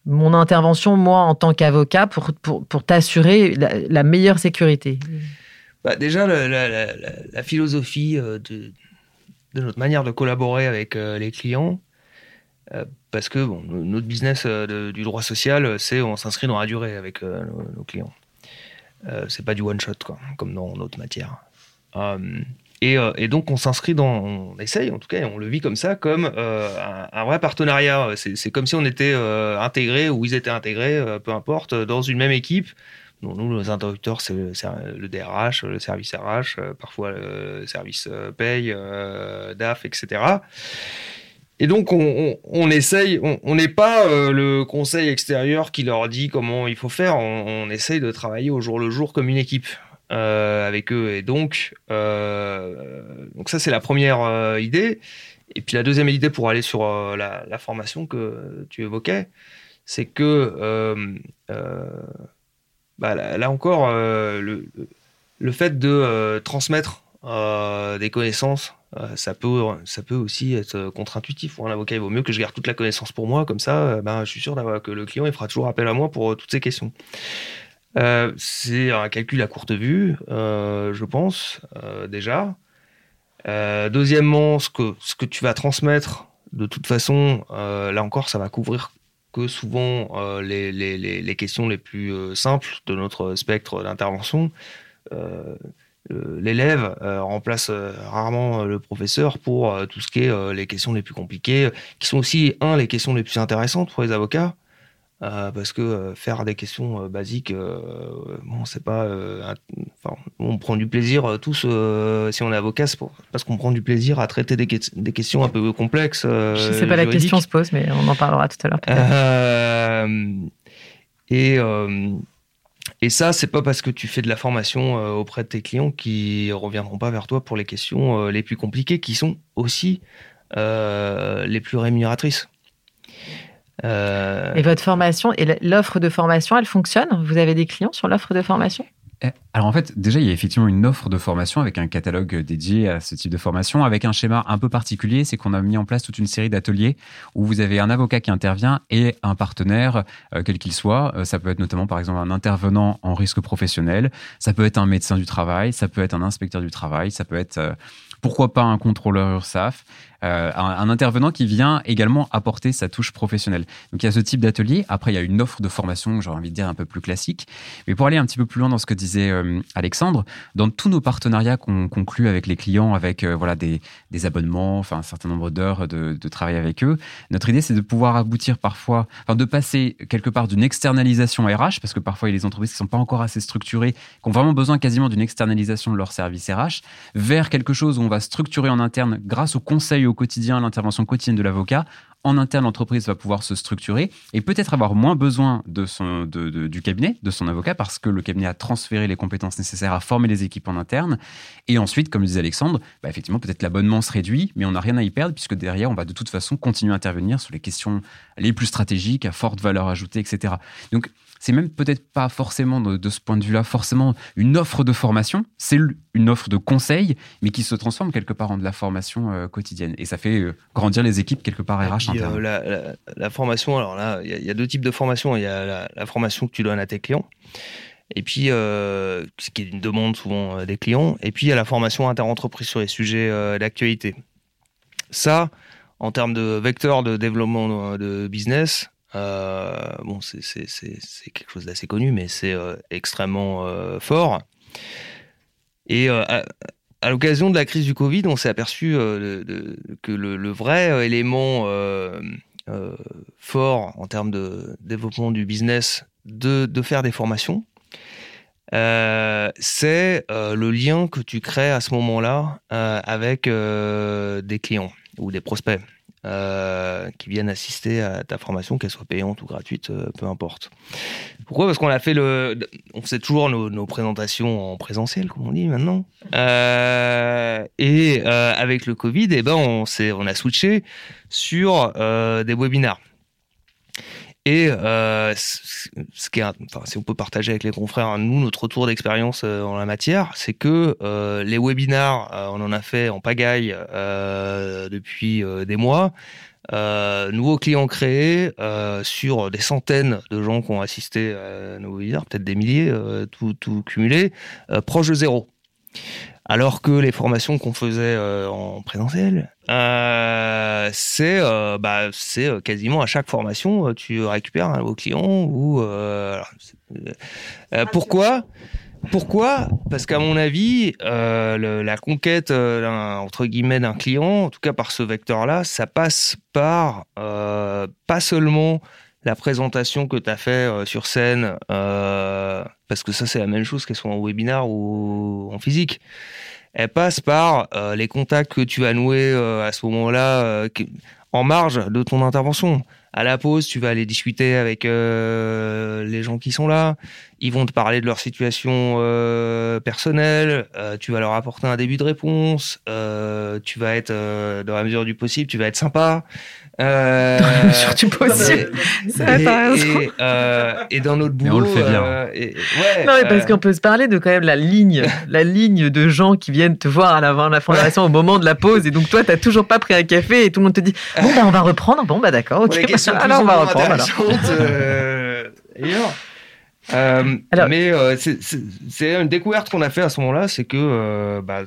mon intervention, moi, en tant qu'avocat, pour, pour, pour t'assurer la, meilleure sécurité bah Déjà, la, philosophie de, de, notre manière de collaborer avec les clients, parce que bon, notre business du droit social, c'est on s'inscrit dans la durée avec nos clients. Euh, c'est pas du one shot, comme dans notre matière. Euh, euh, et, donc on s'inscrit dans, on essaye en tout cas, on le vit comme ça, comme un, vrai partenariat. C'est comme si on était intégrés ou ils étaient intégrés, peu importe, dans une même équipe. Nous, nos interlocuteurs, c'est le, DRH, le service RH, parfois le service paye, DAF, etc. Et donc, on, essaye, on n'est pas euh, le conseil extérieur qui leur dit comment il faut faire, on, essaye de travailler au jour le jour comme une équipe euh, avec eux. Et donc, euh, donc ça, c'est la première idée. Et puis la deuxième idée pour aller sur la, formation que tu évoquais, c'est que bah, là, encore, le, le, fait de transmettre des connaissances euh, ça, peut, ça peut aussi être euh, contre-intuitif. Pour un avocat, il vaut mieux que je garde toute la connaissance pour moi, comme ça, euh, ben, je suis sûr que le client il fera toujours appel à moi pour toutes ces questions. c'est un calcul à courte vue, je pense, déjà. deuxièmement, ce que, ce que tu vas transmettre, de toute façon, là encore, ça va couvrir que souvent les, les, les, questions les plus simples de notre spectre d'intervention l'élève euh, remplace euh, rarement euh, le professeur pour tout ce qui est les questions les plus compliquées, qui sont aussi, un, les questions les plus intéressantes pour les avocats, parce que faire des questions basiques, bon, c'est pas. on prend du plaisir tous, si on est avocat, c'est parce qu'on prend du plaisir à traiter des, des questions un peu complexes. Je sais pas la question se pose, mais on en parlera tout à l'heure. et et ça, c'est pas parce que tu fais de la formation euh, auprès de tes clients qui reviendront pas vers toi pour les questions euh, les plus compliquées, qui sont aussi euh, les plus rémunératrices. Et votre formation et l'offre de formation, elle fonctionne? Vous avez des clients sur l'offre de formation? Eh, alors en fait, déjà, il y a effectivement une offre de formation avec un catalogue dédié à ce type de formation, avec un schéma un peu particulier, c'est qu'on a mis en place toute une série d'ateliers où vous avez un avocat qui intervient et un partenaire, euh, quel qu'il soit. Euh, ça peut être notamment, par exemple, un intervenant en risque professionnel, ça peut être un médecin du travail, ça peut être un inspecteur du travail, ça peut être... Euh, pourquoi pas un contrôleur URSAF euh, un, intervenant qui vient également apporter sa touche professionnelle. Donc il y a ce type d'atelier. Après, il y a une offre de formation, j'aurais envie de dire, un peu plus classique. Mais pour aller un petit peu plus loin dans ce que disait euh, Alexandre, dans tous nos partenariats qu'on conclut avec les clients, avec euh, voilà des, abonnements, enfin un certain nombre d'heures de, de, travail avec eux, notre idée c'est de pouvoir aboutir parfois, enfin de passer quelque part d'une externalisation RH, parce que parfois il y a des entreprises qui ne sont pas encore assez structurées, qui ont vraiment besoin quasiment d'une externalisation de leur service RH, vers quelque chose où on va structurer en interne grâce au conseil au quotidien, l'intervention quotidienne de l'avocat, en interne, l'entreprise va pouvoir se structurer et peut-être avoir moins besoin de son, du cabinet, de son avocat, parce que le cabinet a transféré les compétences nécessaires à former les équipes en interne. Et ensuite, comme disait Alexandre, bah, effectivement, peut-être l'abonnement se réduit, mais on n'a rien à y perdre, puisque derrière, on va de toute façon continuer à intervenir sur les questions les plus stratégiques, à forte valeur ajoutée, etc. Donc, c'est même peut-être pas forcément de, ce point de vue-là forcément une offre de formation, c'est une offre de conseil, mais qui se transforme quelque part en de la formation euh, quotidienne. Et ça fait euh, grandir les équipes quelque part RH euh, la, la, formation, alors là, il y, a deux types de formation. Il y a la, formation que tu donnes à tes clients. Et puis, ce qui est une demande souvent des clients. Et puis, il y a la formation interentreprise sur les sujets d'actualité. Ça, en termes de vecteur de développement de business, bon, c'est quelque chose d'assez connu, mais c'est euh, extrêmement euh, fort. Et à, l'occasion de la crise du Covid, on s'est aperçu que le, vrai élément fort en termes de développement du business de faire des formations, c'est le lien que tu crées à ce moment-là avec des clients ou des prospects. Euh, qui viennent assister à ta formation, qu'elle soit payante ou gratuite, euh, peu importe. Pourquoi? Parce qu'on a fait le, on faisait toujours nos, présentations en présentiel, comme on dit maintenant. Euh, et avec le Covid, eh ben on on a switché sur des webinars. Et euh, ce qui enfin, si on peut partager avec les confrères, nous, notre retour d'expérience euh, en la matière, c'est que euh, les webinars, on en a fait en pagaille depuis des mois. nouveaux clients créés sur des centaines de gens qui ont assisté à nos webinars, peut-être des milliers, tout cumulé, proche de zéro. Alors que les formations qu'on faisait en présentiel, euh, c'est euh, bah, c'est euh, quasiment à chaque formation tu récupères un nouveau client ou pourquoi pourquoi? Parce qu'à mon avis, la conquête entre guillemets d'un client, en tout cas par ce vecteur-là, ça passe par pas seulement la présentation que tu as fait sur scène, parce que ça c'est la même chose qu'elle soit en webinar ou en physique elle passe par euh, les contacts que tu as noués euh, à ce moment-là euh, en marge de ton intervention. À la pause, tu vas aller discuter avec les gens qui sont là. Ils vont te parler de leur situation personnelle. tu vas leur apporter un début de réponse. tu vas être, dans la mesure du possible, tu vas être sympa. Euh, (laughs) dans la mesure du possible. et, euh, et, dans notre boulot. on le fait bien. Euh, non, mais parce qu'on peut se parler de quand même la ligne, (laughs) la ligne de gens qui viennent te voir à l'avant la formation au moment de la pause. Et donc, toi, tu n'as toujours pas pris un café et tout le monde te dit Bon, bah, on va reprendre. Bon, bah, d'accord. Ok, alors on va reprendre. Alors. (laughs) Euh, mais euh, c'est une découverte qu'on a fait à ce moment-là, c'est que euh, bah,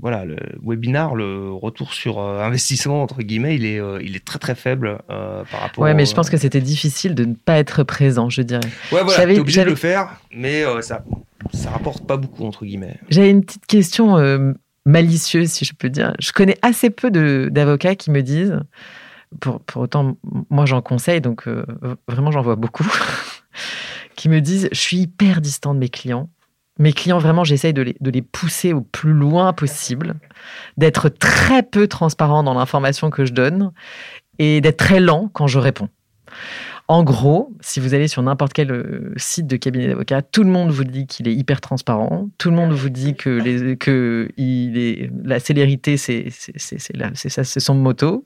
voilà, le webinar, le retour sur investissement entre guillemets, il est, il est très très faible par rapport. Ouais, mais je pense que c'était difficile de ne pas être présent, je dirais. Ouais, voilà, t'es obligé de le faire, mais ça, ça rapporte pas beaucoup entre guillemets. J'avais une petite question malicieuse, si je peux dire. Je connais assez peu d'avocats qui me disent. Pour, pour autant, moi j'en conseille, donc vraiment j'en vois beaucoup (laughs) qui me disent Je suis hyper distant de mes clients. Mes clients, vraiment, j'essaye de les, de les pousser au plus loin possible, d'être très peu transparent dans l'information que je donne et d'être très lent quand je réponds. En gros, si vous allez sur n'importe quel euh, site de cabinet d'avocat, tout le monde vous dit qu'il est hyper transparent. Tout le monde vous dit que, les, que il est, la célérité, c'est son moto.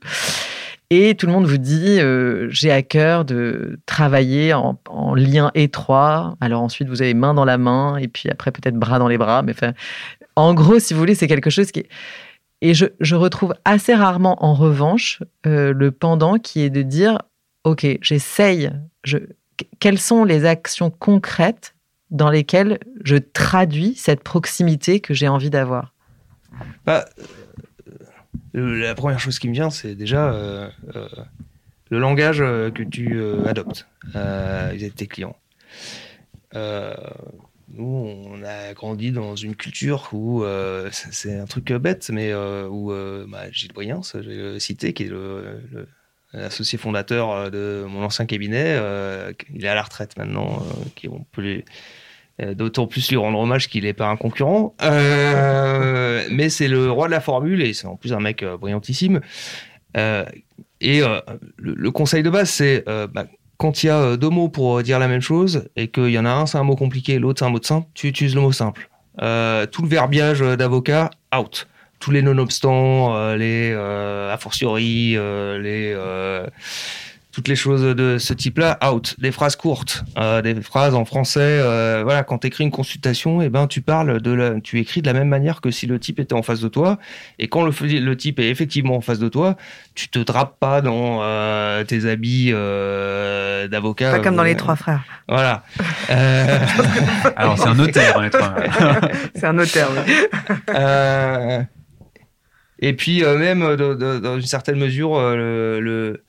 Et tout le monde vous dit, euh, j'ai à cœur de travailler en, lien étroit. Alors ensuite, vous avez main dans la main et puis après peut-être bras dans les bras. Mais en gros, si vous voulez, c'est quelque chose qui. Et je, je, retrouve assez rarement, en revanche, euh, le pendant qui est de dire, OK, j'essaye, je... quelles sont les actions concrètes dans lesquelles je traduis cette proximité que j'ai envie d'avoir? Bah, la première chose qui me vient, c'est déjà euh, euh, le langage euh, que tu adoptes vis-à-vis de tes clients. nous, on a grandi dans une culture où c'est un truc bête, mais où bah, Gilles vais le citer, qui est l'associé fondateur de mon ancien cabinet, il est à la retraite maintenant, qui on peut euh, d'autant plus lui rendre hommage qu'il n'est pas un concurrent. Euh, mais c'est le roi de la formule et c'est en plus un mec euh, brillantissime. et le, conseil de base, c'est bah, quand il y a deux mots pour dire la même chose et qu'il y en a un, c'est un mot compliqué, l'autre, c'est un mot simple, tu utilises le mot simple. tout le verbiage d'avocat, out. Tous les non-obstants, les a fortiori, les toutes les choses de ce type-là, out. Des phrases courtes, euh, des phrases en français. Euh, voilà, quand tu écris une consultation, et eh ben tu parles de la, tu écris de la même manière que si le type était en face de toi. Et quand le, le type est effectivement en face de toi, tu te drapes pas dans euh, tes habits d'avocat. Pas comme dans les trois frères. Voilà. (laughs) Alors c'est un notaire dans les trois. (laughs) c'est un notaire. Oui. (laughs) et puis même dans une certaine mesure le le,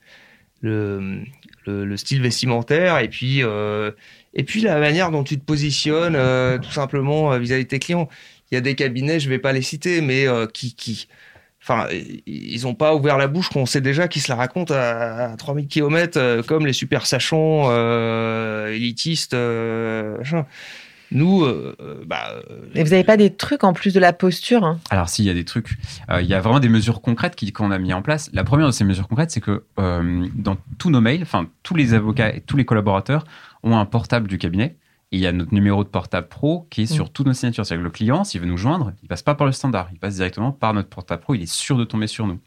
le, style vestimentaire et puis euh, et puis la manière dont tu te positionnes euh, tout simplement euh, vis-à-vis de tes clients. Il y a des cabinets, je vais pas les citer, mais qui qui Enfin, ils n'ont pas ouvert la bouche qu'on sait déjà qu'ils se la racontent à, 3000 km comme les super sachants élitistes. Nous, euh, euh, bah. Mais euh, vous n'avez pas des trucs en plus de la posture hein? Alors, s'il y a des trucs. Il y a vraiment des mesures concrètes qu'on a mis en place. La première de ces mesures concrètes, c'est que dans tous nos mails, enfin, tous les avocats et tous les collaborateurs ont un portable du cabinet. Et il y a notre numéro de portable pro qui est sur mm. toutes nos signatures. C'est-à-dire que le client, s'il veut nous joindre, il passe pas par le standard, il passe directement par notre portable pro. Il est sûr de tomber sur nous.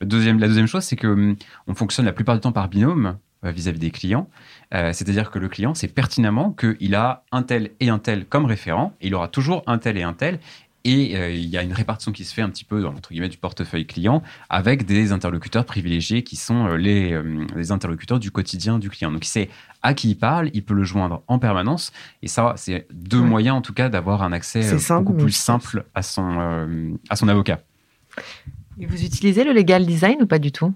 Le deuxième, la deuxième chose, c'est que hum, on fonctionne la plupart du temps par binôme vis-à-vis des clients. Euh, c'est-à-dire que le client sait pertinemment qu'il a un tel et un tel comme référent, et il aura toujours un tel et un tel. Et euh, il y a une répartition qui se fait un petit peu dans entre guillemets du portefeuille client avec des interlocuteurs privilégiés qui sont euh, les, les, interlocuteurs du quotidien du client. Donc il sait à qui il parle, il peut le joindre en permanence. Et ça, c'est deux moyens en tout cas d'avoir un accès beaucoup plus simple à son, à son avocat. Et vous utilisez le legal design ou pas du tout?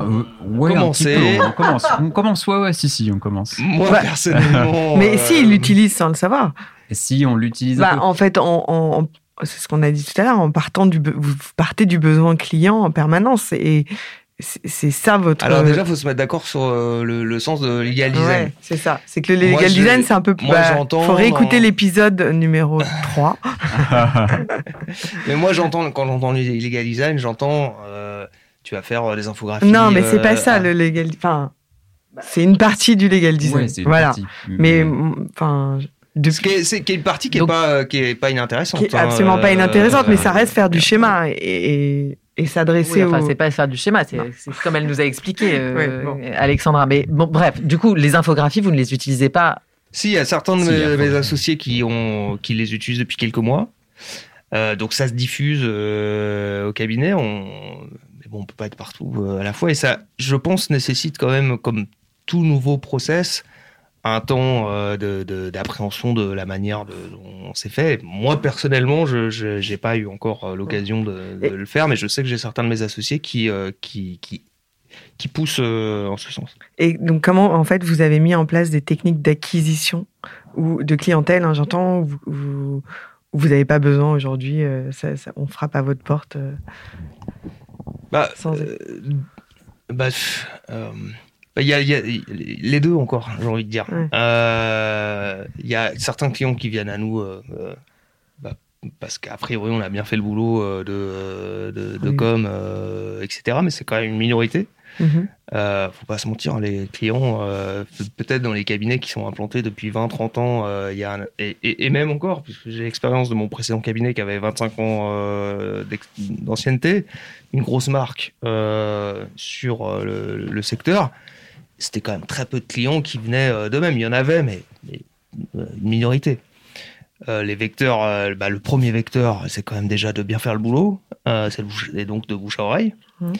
Euh, ouais, on commence. On commence, ouais, ouais, si, si, on commence. Moi, personnellement. Mais si, il l'utilise sans le savoir. Et si, on l'utilise. Bah, en fait, c'est ce qu'on a dit tout à l'heure, en partant du, vous partez du besoin client en permanence. Et c'est ça votre. Alors déjà, il faut se mettre d'accord sur euh, le, sens de legal design. c'est ça. C'est que le legal design, c'est un peu. Moi, bah, j'entends. faut réécouter l'épisode numéro 3. (laughs) Mais moi, j'entends quand j'entends legal design, j'entends. Euh, tu vas faire euh, des infographies. Non, mais c'est pas euh, ça le legal. Enfin, c'est une partie du legal design. voilà. Mais enfin. C'est une partie qui n'est pas, qui est pas inintéressante. Qui est absolument pas euh, inintéressante, mais ça reste faire du schéma et, et, s'adresser oui, enfin, c'est pas faire du schéma, c'est comme elle nous a expliqué, (laughs) Alexandra. Mais bon, bref, du coup, les infographies, vous ne les utilisez pas Si, il y a certains de mes, associés qui, ont, qui les utilisent depuis quelques mois. donc ça se diffuse au cabinet. On, bon, on peut pas être partout euh, à la fois. Et ça, je pense, nécessite quand même, comme tout nouveau process, un temps euh, d'appréhension de, la manière dont on s'est fait. Moi, personnellement, je n'ai pas eu encore euh, l'occasion de, le faire, mais je sais que j'ai certains de mes associés qui, qui, qui, poussent en ce sens. Et donc, comment, en fait, vous avez mis en place des techniques d'acquisition ou de clientèle, hein, j'entends, vous, vous n'avez pas besoin aujourd'hui, on frappe à votre porte bah, euh, bah, euh, bah, il y, a, y, a, les deux encore, j'ai envie de dire. Euh, il y a certains clients qui viennent à nous bah, parce qu'a priori on a bien fait le boulot de, de, de com, etc. Mais c'est quand même une minorité. Mhm. Euh, faut pas se mentir, les clients, euh, peut-être dans les cabinets qui sont implantés depuis 20-30 ans, euh, y a et, même encore, puisque j'ai l'expérience de mon précédent cabinet qui avait 25 ans euh, d'ancienneté, une grosse marque sur le, secteur, c'était quand même très peu de clients qui venaient d'eux-mêmes. Il y en avait, mais, une minorité. les vecteurs, bah, le premier vecteur, c'est quand même déjà de bien faire le boulot, c'est donc de bouche à oreille. Mhm.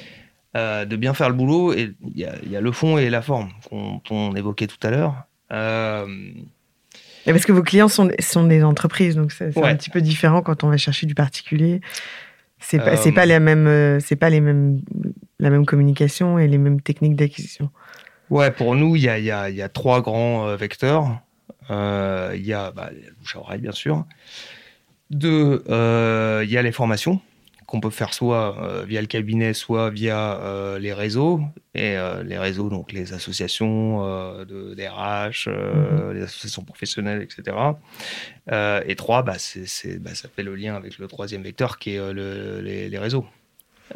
Euh, de bien faire le boulot. Et il y, a, le fond et la forme qu'on évoquait tout à l'heure. Euh... parce que vos clients sont, sont des entreprises, donc c'est un petit peu différent quand on va chercher du particulier. C'est pas, pas euh, la même, c'est pas les mêmes, la même communication et les mêmes techniques d'acquisition. Ouais, pour nous, il y a, y, a, y a, trois grands vecteurs. Il y a bah, bouche à oreille, bien sûr. Deux, il y a les formations qu'on peut faire soit euh, via le cabinet, soit via euh, les réseaux. Et euh, les réseaux, donc les associations de DRH, mhm. les associations professionnelles, etc. et trois, bah, c'est, bah, ça fait le lien avec le troisième vecteur qui est les, réseaux.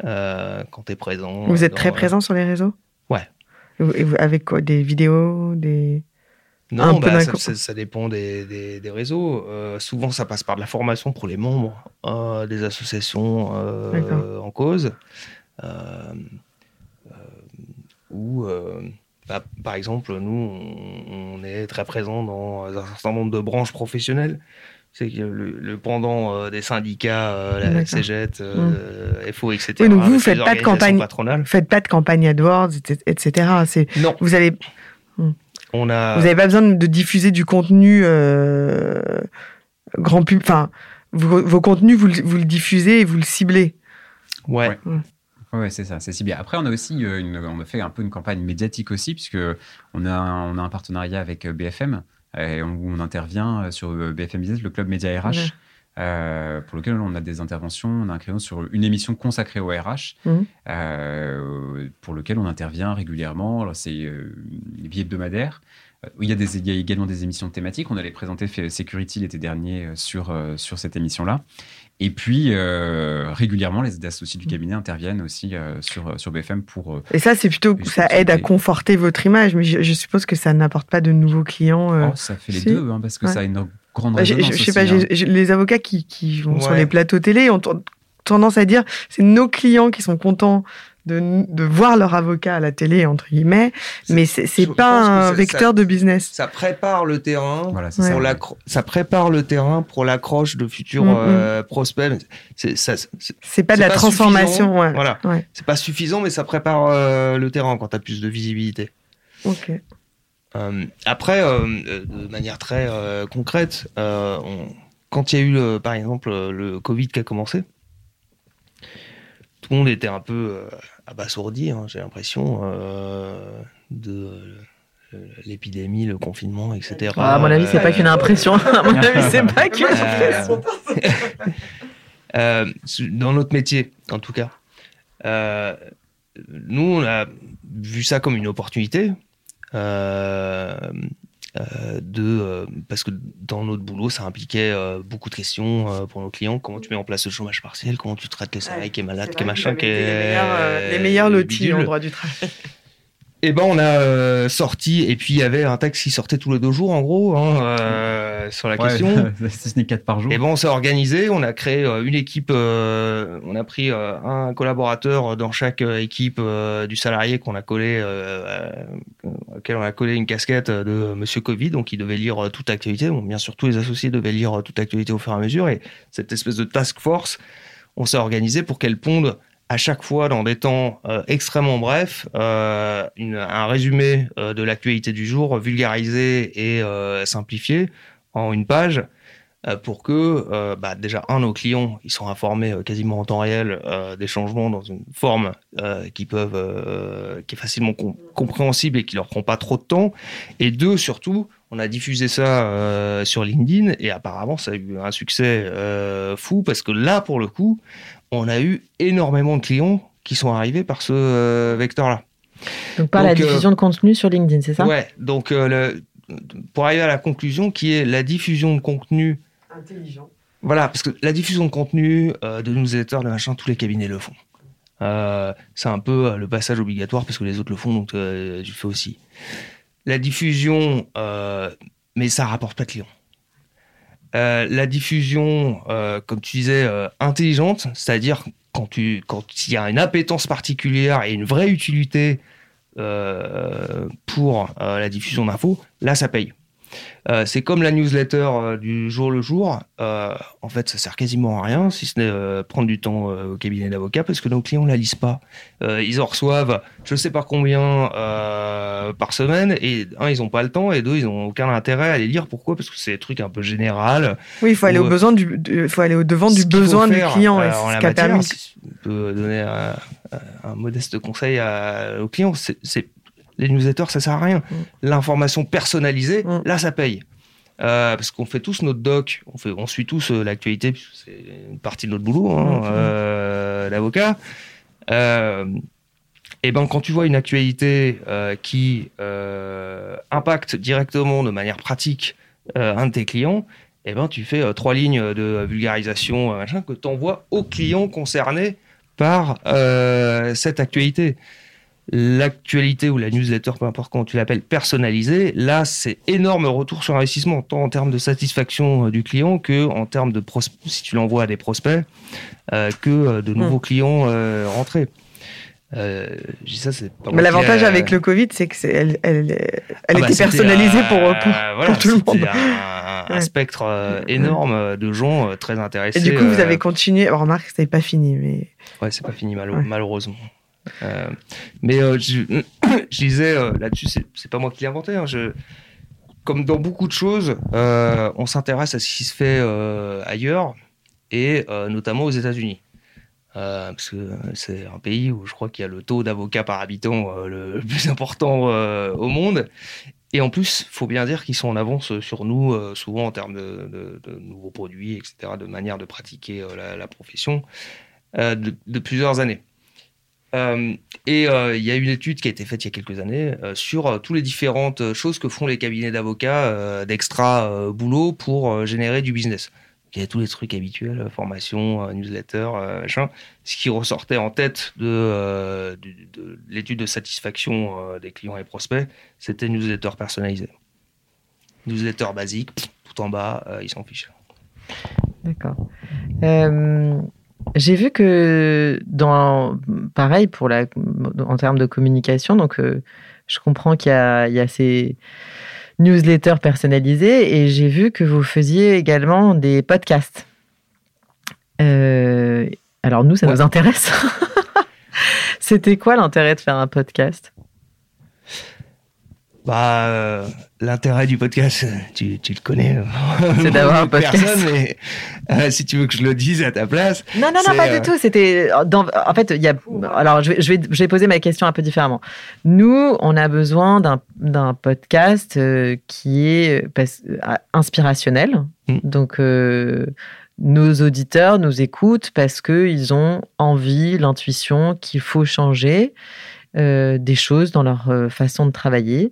quand tu es présent. Vous êtes très présent sur les réseaux? Ouais. Avec quoi? Des vidéos des... Non, bah, ça, dépend des, réseaux. souvent, ça passe par de la formation pour les membres des associations en cause. ou bah, par exemple, nous, on, est très présent dans un certain nombre de branches professionnelles. C'est le, pendant euh, des syndicats, euh, la euh, FO, etc. Oui, donc vous, ne faites pas de campagne, faites pas de campagne AdWords, etc. Non. Vous allez. Hmm. On a. Vous n'avez pas besoin de diffuser du contenu grand public. Enfin, vos, contenus, vous, vous, le diffusez et vous le ciblez. Ouais. Oui, c'est ça, c'est si bien. Après, on a aussi euh, une, on a fait un peu une campagne médiatique aussi, puisque on a, un, on a un partenariat avec euh, BFM, et on, on intervient euh, sur BFM Business, le club Média RH. Pour lequel on a des interventions. On a un créneau sur une émission consacrée au RH, mmh. pour lequel on intervient régulièrement. C'est les billets hebdomadaires. Il y, a des, il y a également des émissions thématiques. On allait présenter Security l'été dernier sur, sur cette émission-là. Et puis, euh, régulièrement, les associés du cabinet interviennent aussi euh, sur, sur BFM pour... Euh, et ça, c'est plutôt... Ça aide à conforter votre image, mais je, suppose que ça n'apporte pas de nouveaux clients. Oh, ça fait les deux, hein, parce que ça a une grande bah, résonance je, sais pas, hein. les avocats qui, qui vont sur les plateaux télé ont tendance à dire c'est nos clients qui sont contents de, voir leur avocat à la télé, entre guillemets, mais c'est pas un vecteur de business. Ça prépare le terrain, pour ça prépare le terrain pour l'accroche de futurs mm, mm. euh, prospects. C'est pas de la transformation. Voilà. C'est pas suffisant, mais ça prépare euh, le terrain quand tu as plus de visibilité. Ok. Euh, après, de manière très concrète, quand il y a eu, par exemple, le Covid qui a commencé, tout le monde était un peu abasourdi, hein, j'ai l'impression, euh, de euh, l'épidémie, le confinement, etc. Ah, à mon avis, c'est pas qu'une impression. (laughs) à mon avis, c'est pas qu'une impression. Euh, dans notre métier, en tout cas. nous, on a vu ça comme une opportunité. Euh, parce que dans notre boulot ça impliquait euh, beaucoup de questions pour nos clients. Comment tu mets en place le chômage partiel? Comment tu traites les salariés qui est malade qui est machin qui est les meilleurs, lotis en droit du travail. Et eh ben on a euh, sorti et puis il y avait un texte qui sortait tous les deux jours en gros hein, euh, sur la question. (laughs) Ce n'est quatre par jour. Et on s'est organisé, on a créé euh, une équipe, on a pris un collaborateur dans chaque équipe du salarié qu'on a collé, auquel on a collé une casquette de Monsieur Covid, donc il devait lire toute l'actualité. Bon, bien sûr tous les associés devaient lire toute l'actualité au fur et à mesure et cette espèce de task force, on s'est organisé pour qu'elle ponde à chaque fois dans des temps euh, extrêmement brefs, euh, un résumé euh, de l'actualité du jour vulgarisé et simplifié en une page pour que bah, déjà un nos clients ils sont informés quasiment en temps réel des changements dans une forme qui peuvent qui est facilement compréhensible et qui leur prend pas trop de temps. Et deux surtout on a diffusé ça sur LinkedIn et apparemment ça a eu un succès fou parce que là pour le coup on a eu énormément de clients qui sont arrivés par ce euh, vecteur-là. Donc par la euh, diffusion de contenu sur LinkedIn, c'est ça? Ouais, donc euh, pour arriver à la conclusion qui est la diffusion de contenu... Intelligent. Voilà, parce que la diffusion de contenu, de newsletters, de machin, tous les cabinets le font. c'est un peu le passage obligatoire parce que les autres le font, donc tu fais aussi. La diffusion, mais ça rapporte pas de clients. Euh, la diffusion, euh, comme tu disais, euh, intelligente, c'est-à-dire quand tu quand il y a une appétence particulière et une vraie utilité pour la diffusion d'infos, là ça paye. Euh, c'est comme la newsletter euh, du jour le jour. Euh, en fait, ça sert quasiment à rien, si ce n'est prendre du temps au cabinet d'avocat, parce que nos clients la lisent pas. ils en reçoivent, je sais pas combien par semaine, et un, ils ont pas le temps, et deux, ils ont aucun intérêt à les lire. Pourquoi? Parce que c'est des trucs un peu général. Oui, il faut aller au besoin du, faut aller au devant du besoin du client. et ce qui permis. peut donner un, un, modeste conseil à, aux clients, c'est les newsletters, ça sert à rien. Mm. L'information personnalisée, mm. là, ça paye. Euh, parce qu'on fait tous notre doc, on, fait, on suit tous euh, l'actualité, c'est une partie de notre boulot, hein, mm. euh, l'avocat. et ben quand tu vois une actualité qui impacte directement de manière pratique un de tes clients, et ben tu fais trois lignes de vulgarisation machin, que tu envoies aux clients concernés par cette actualité l'actualité ou la newsletter, peu importe comment tu l'appelles, personnalisée, là, c'est énorme retour sur investissement, tant en termes de satisfaction euh, du client que en termes de si tu l'envoies à des prospects, euh, que euh, de nouveaux hmm. clients rentrés. Ça, c'est Mais l'avantage avec le Covid, c'est que elle, elle, elle ah bah, était personnalisée pour, pour, tout le monde. Un, un spectre énorme de gens très intéressés. Et du coup, vous avez continué. remarque, ça n'est pas fini, mais. Ouais, c'est pas fini, malheureusement. Euh, mais euh, je, (coughs) je, disais euh, là-dessus, c'est pas moi qui l'ai inventé. Hein, je, comme dans beaucoup de choses, on s'intéresse à ce qui se fait ailleurs et notamment aux États-Unis. Parce que c'est un pays où je crois qu'il y a le taux d'avocats par habitant le, (laughs) plus important au monde. Et en plus, il faut bien dire qu'ils sont en avance sur nous, souvent en termes de, nouveaux produits, etc., de manière de pratiquer la, profession, de, plusieurs années. Euh, et euh, il y a une étude qui a été faite il y a quelques années euh, sur toutes les différentes choses que font les cabinets d'avocats d'extra boulot pour générer du business. Il y a tous les trucs habituels, formation, newsletter, machin. Ce qui ressortait en tête de, de l'étude de satisfaction des clients et prospects, c'était newsletter personnalisé. Newsletter basique, tout en bas, ils s'en fichent. D'accord. J'ai vu que dans pareil pour la en termes de communication, donc euh, je comprends qu'il y y a ces newsletters personnalisés et j'ai vu que vous faisiez également des podcasts. Euh, alors nous, ça nous intéresse. (laughs) C'était quoi l'intérêt de faire un podcast? Bah, euh, l'intérêt du podcast, tu, tu le connais. (laughs) C'est d'avoir un (laughs) podcast. mais euh, si tu veux que je le dise à ta place. Non, non, non, pas du euh, tout. C'était, en fait, il y a, alors je vais, je vais, je vais poser ma question un peu différemment. Nous, on a besoin d'un, d'un podcast qui est inspirationnel. Hmm. Donc, nos auditeurs nous écoutent parce qu'ils ont envie, l'intuition qu'il faut changer. Euh, des choses dans leur euh, façon de travailler.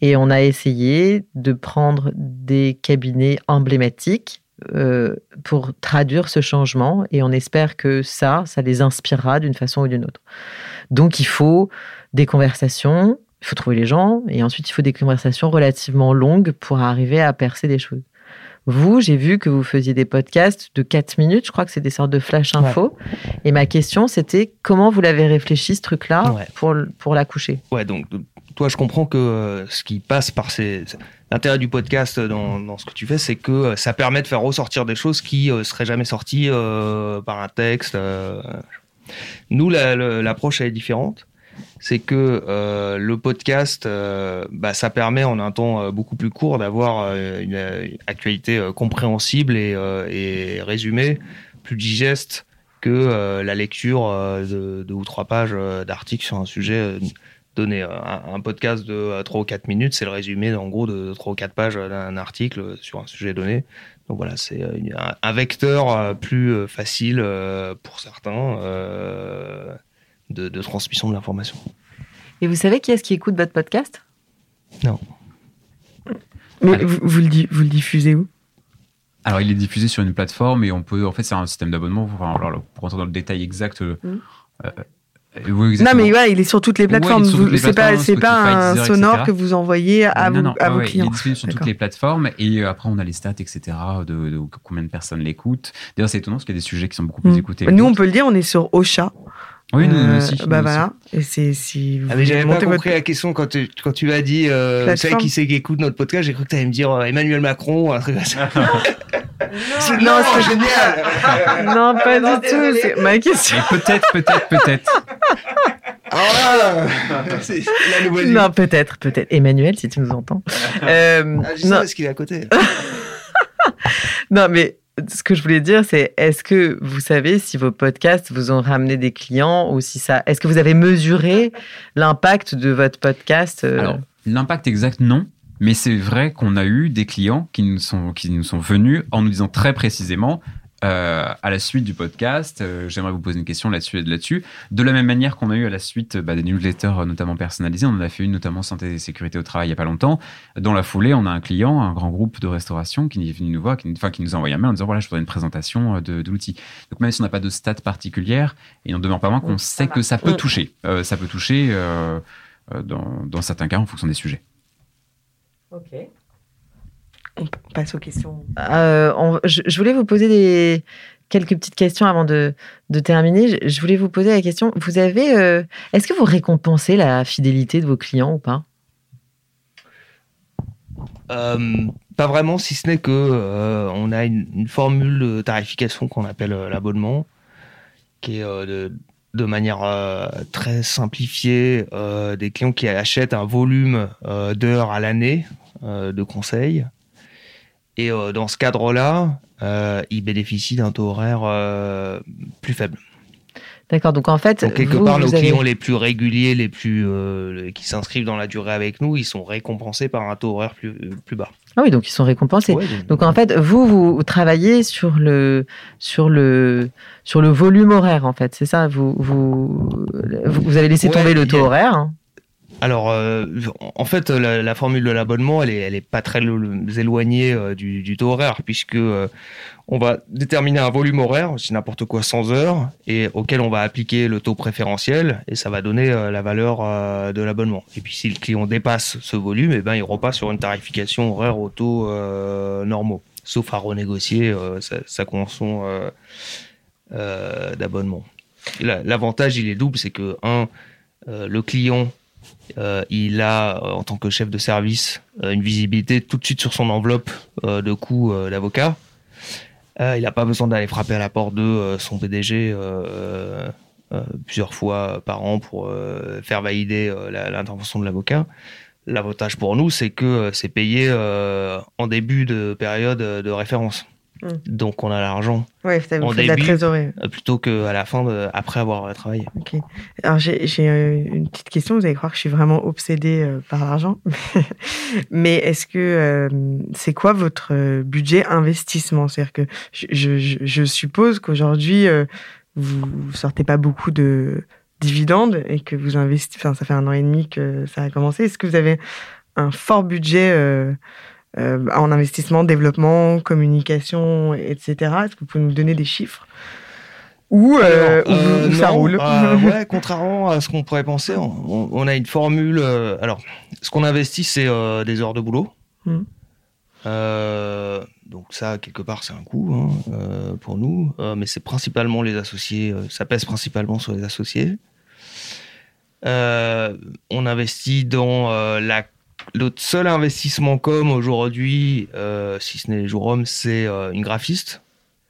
Et on a essayé de prendre des cabinets emblématiques euh, pour traduire ce changement. Et on espère que ça, ça les inspirera d'une façon ou d'une autre. Donc il faut des conversations, il faut trouver les gens, et ensuite il faut des conversations relativement longues pour arriver à percer des choses. Vous, j'ai vu que vous faisiez des podcasts de 4 minutes, je crois que c'est des sortes de flash info. Et ma question, c'était comment vous l'avez réfléchi, ce truc-là, pour, pour l'accoucher? Ouais, donc toi, je comprends que euh, ce qui passe par ces. L'intérêt du podcast dans, dans, ce que tu fais, c'est que euh, ça permet de faire ressortir des choses qui ne euh, seraient jamais sorties par un texte. Nous, l'approche, elle est différente c'est que euh, le podcast, euh, bah, ça permet en un temps euh, beaucoup plus court d'avoir une, actualité compréhensible et, résumée, plus digeste que la lecture de deux ou trois pages d'articles sur un sujet donné. Un, podcast de trois ou quatre minutes, c'est le résumé en gros de trois ou quatre pages d'un article sur un sujet donné. Donc voilà, c'est un, vecteur plus facile pour certains de, transmission de l'information. Et vous savez qui est-ce qui écoute votre podcast? Non. vous, vous, le, vous le diffusez où? Alors, il est diffusé sur une plateforme et on peut. En fait, c'est un système d'abonnement. alors, pour rentrer dans le détail exact. Euh, mmh. euh, non, mais voilà, il est sur toutes les plateformes. c'est pas, c'est pas un sonore que vous envoyez à, vos, à vos clients. Il est disponible sur toutes les plateformes et euh, après on a les stats, etc. De, combien de personnes l'écoutent. D'ailleurs, c'est étonnant parce qu'il y a des sujets qui sont beaucoup plus mmh. écoutés. Nous, on peut le dire, on est sur Ocha. Oui, nous, euh, aussi. Bah voilà. Et c'est si. Ah, mais j'avais pas compris la question quand tu, quand tu m'as dit, euh, savez qui c'est qui écoute notre podcast, j'ai cru que tu allais me dire euh, Emmanuel Macron, un truc comme ça. (laughs) (laughs) non, c'est génial. non, pas du (laughs) tout. C'est ma question. peut-être, peut-être, peut-être. Ah, non, peut-être, peut-être. Emmanuel, si tu nous entends. Euh, ah, je sais parce qu'il est à côté. non, mais ce que je voulais dire, c'est est-ce que vous savez si vos podcasts vous ont ramené des clients ou si ça. Est-ce que vous avez mesuré (laughs) l'impact de votre podcast euh? Alors, l'impact exact, non. Mais c'est vrai qu'on a eu des clients qui nous sont, qui nous sont venus en nous disant très précisément euh, à la suite du podcast, euh, j'aimerais vous poser une question là-dessus et là-dessus. De la même manière qu'on a eu à la suite bah, des newsletters notamment personnalisés, on en a fait une notamment santé et sécurité au travail il n'y a pas longtemps. Dans la foulée, on a un client, un grand groupe de restauration qui est venu nous voir, qui, enfin, qui nous a envoyé un mail en disant voilà, je voudrais une présentation euh, de, de l'outil. Donc même si on n'a pas de stats particulières, et on ne demeure pas moins qu'on sait que ça peut toucher. ça peut toucher dans, dans certains cas en fonction des sujets. Ok. On passe aux questions. Euh, je, voulais vous poser des, quelques petites questions avant de, terminer. Je, voulais vous poser la question vous avez, euh, est-ce que vous récompensez la fidélité de vos clients ou pas? Euh, Pas vraiment, si ce n'est que on a une, formule de tarification qu'on appelle l'abonnement, qui est de, de manière très simplifiée des clients qui achètent un volume d'heures à l'année de conseils et euh, dans ce cadre-là, euh, ils bénéficient d'un taux horaire euh, plus faible. D'accord, donc en fait. Donc, quelque part, nos clients les plus réguliers, les plus qui s'inscrivent dans la durée avec nous, ils sont récompensés par un taux horaire plus, plus bas. Ah oui, donc ils sont récompensés. donc, en fait, vous, vous travaillez sur le, sur le, sur le volume horaire, en fait, c'est ça? Vous, vous, vous avez laissé tomber le taux horaire hein alors, euh, en fait, la, formule de l'abonnement, elle est, elle est pas très éloignée euh, du, taux horaire, puisque euh, on va déterminer un volume horaire, c'est n'importe quoi 100 heures, et auquel on va appliquer le taux préférentiel, et ça va donner la valeur de l'abonnement. Et puis, si le client dépasse ce volume, eh ben, il repasse sur une tarification horaire au taux normaux, sauf à renégocier sa, sa, convention d'abonnement. L'avantage, il est double, c'est que un, le client euh, il a, euh, en tant que chef de service, euh, une visibilité tout de suite sur son enveloppe de coûts d'avocat. il n'a pas besoin d'aller frapper à la porte de son PDG plusieurs fois par an pour faire valider l'intervention de l'avocat. L'avantage pour nous, c'est que c'est payé en début de période de référence. Mm. Donc on a l'argent ouais, en début, la trésorerie. Euh, plutôt qu'à la fin, de, après avoir travaillé. Ok. Alors j'ai euh, une petite question. Vous allez croire que je suis vraiment obsédée euh, par l'argent. (laughs) Mais est-ce que c'est quoi votre budget investissement? C'est-à-dire que je, je, suppose qu'aujourd'hui, vous sortez pas beaucoup de dividendes et que vous investissez. Enfin, ça fait un an et demi que ça a commencé. Est-ce que vous avez un fort budget euh, en investissement, développement, communication, etc. Est-ce que vous pouvez nous donner des chiffres? Ou, euh, euh, ça roule (laughs) Ouais, contrairement à ce qu'on pourrait penser, on, a une formule. alors, ce qu'on investit, c'est des heures de boulot. Hmm. donc ça, quelque part, c'est un coût hein, pour nous, mais c'est principalement les associés. ça pèse principalement sur les associés. on investit dans la L'autre seul investissement com aujourd'hui, euh, si ce n'est hommes, c'est euh, une graphiste.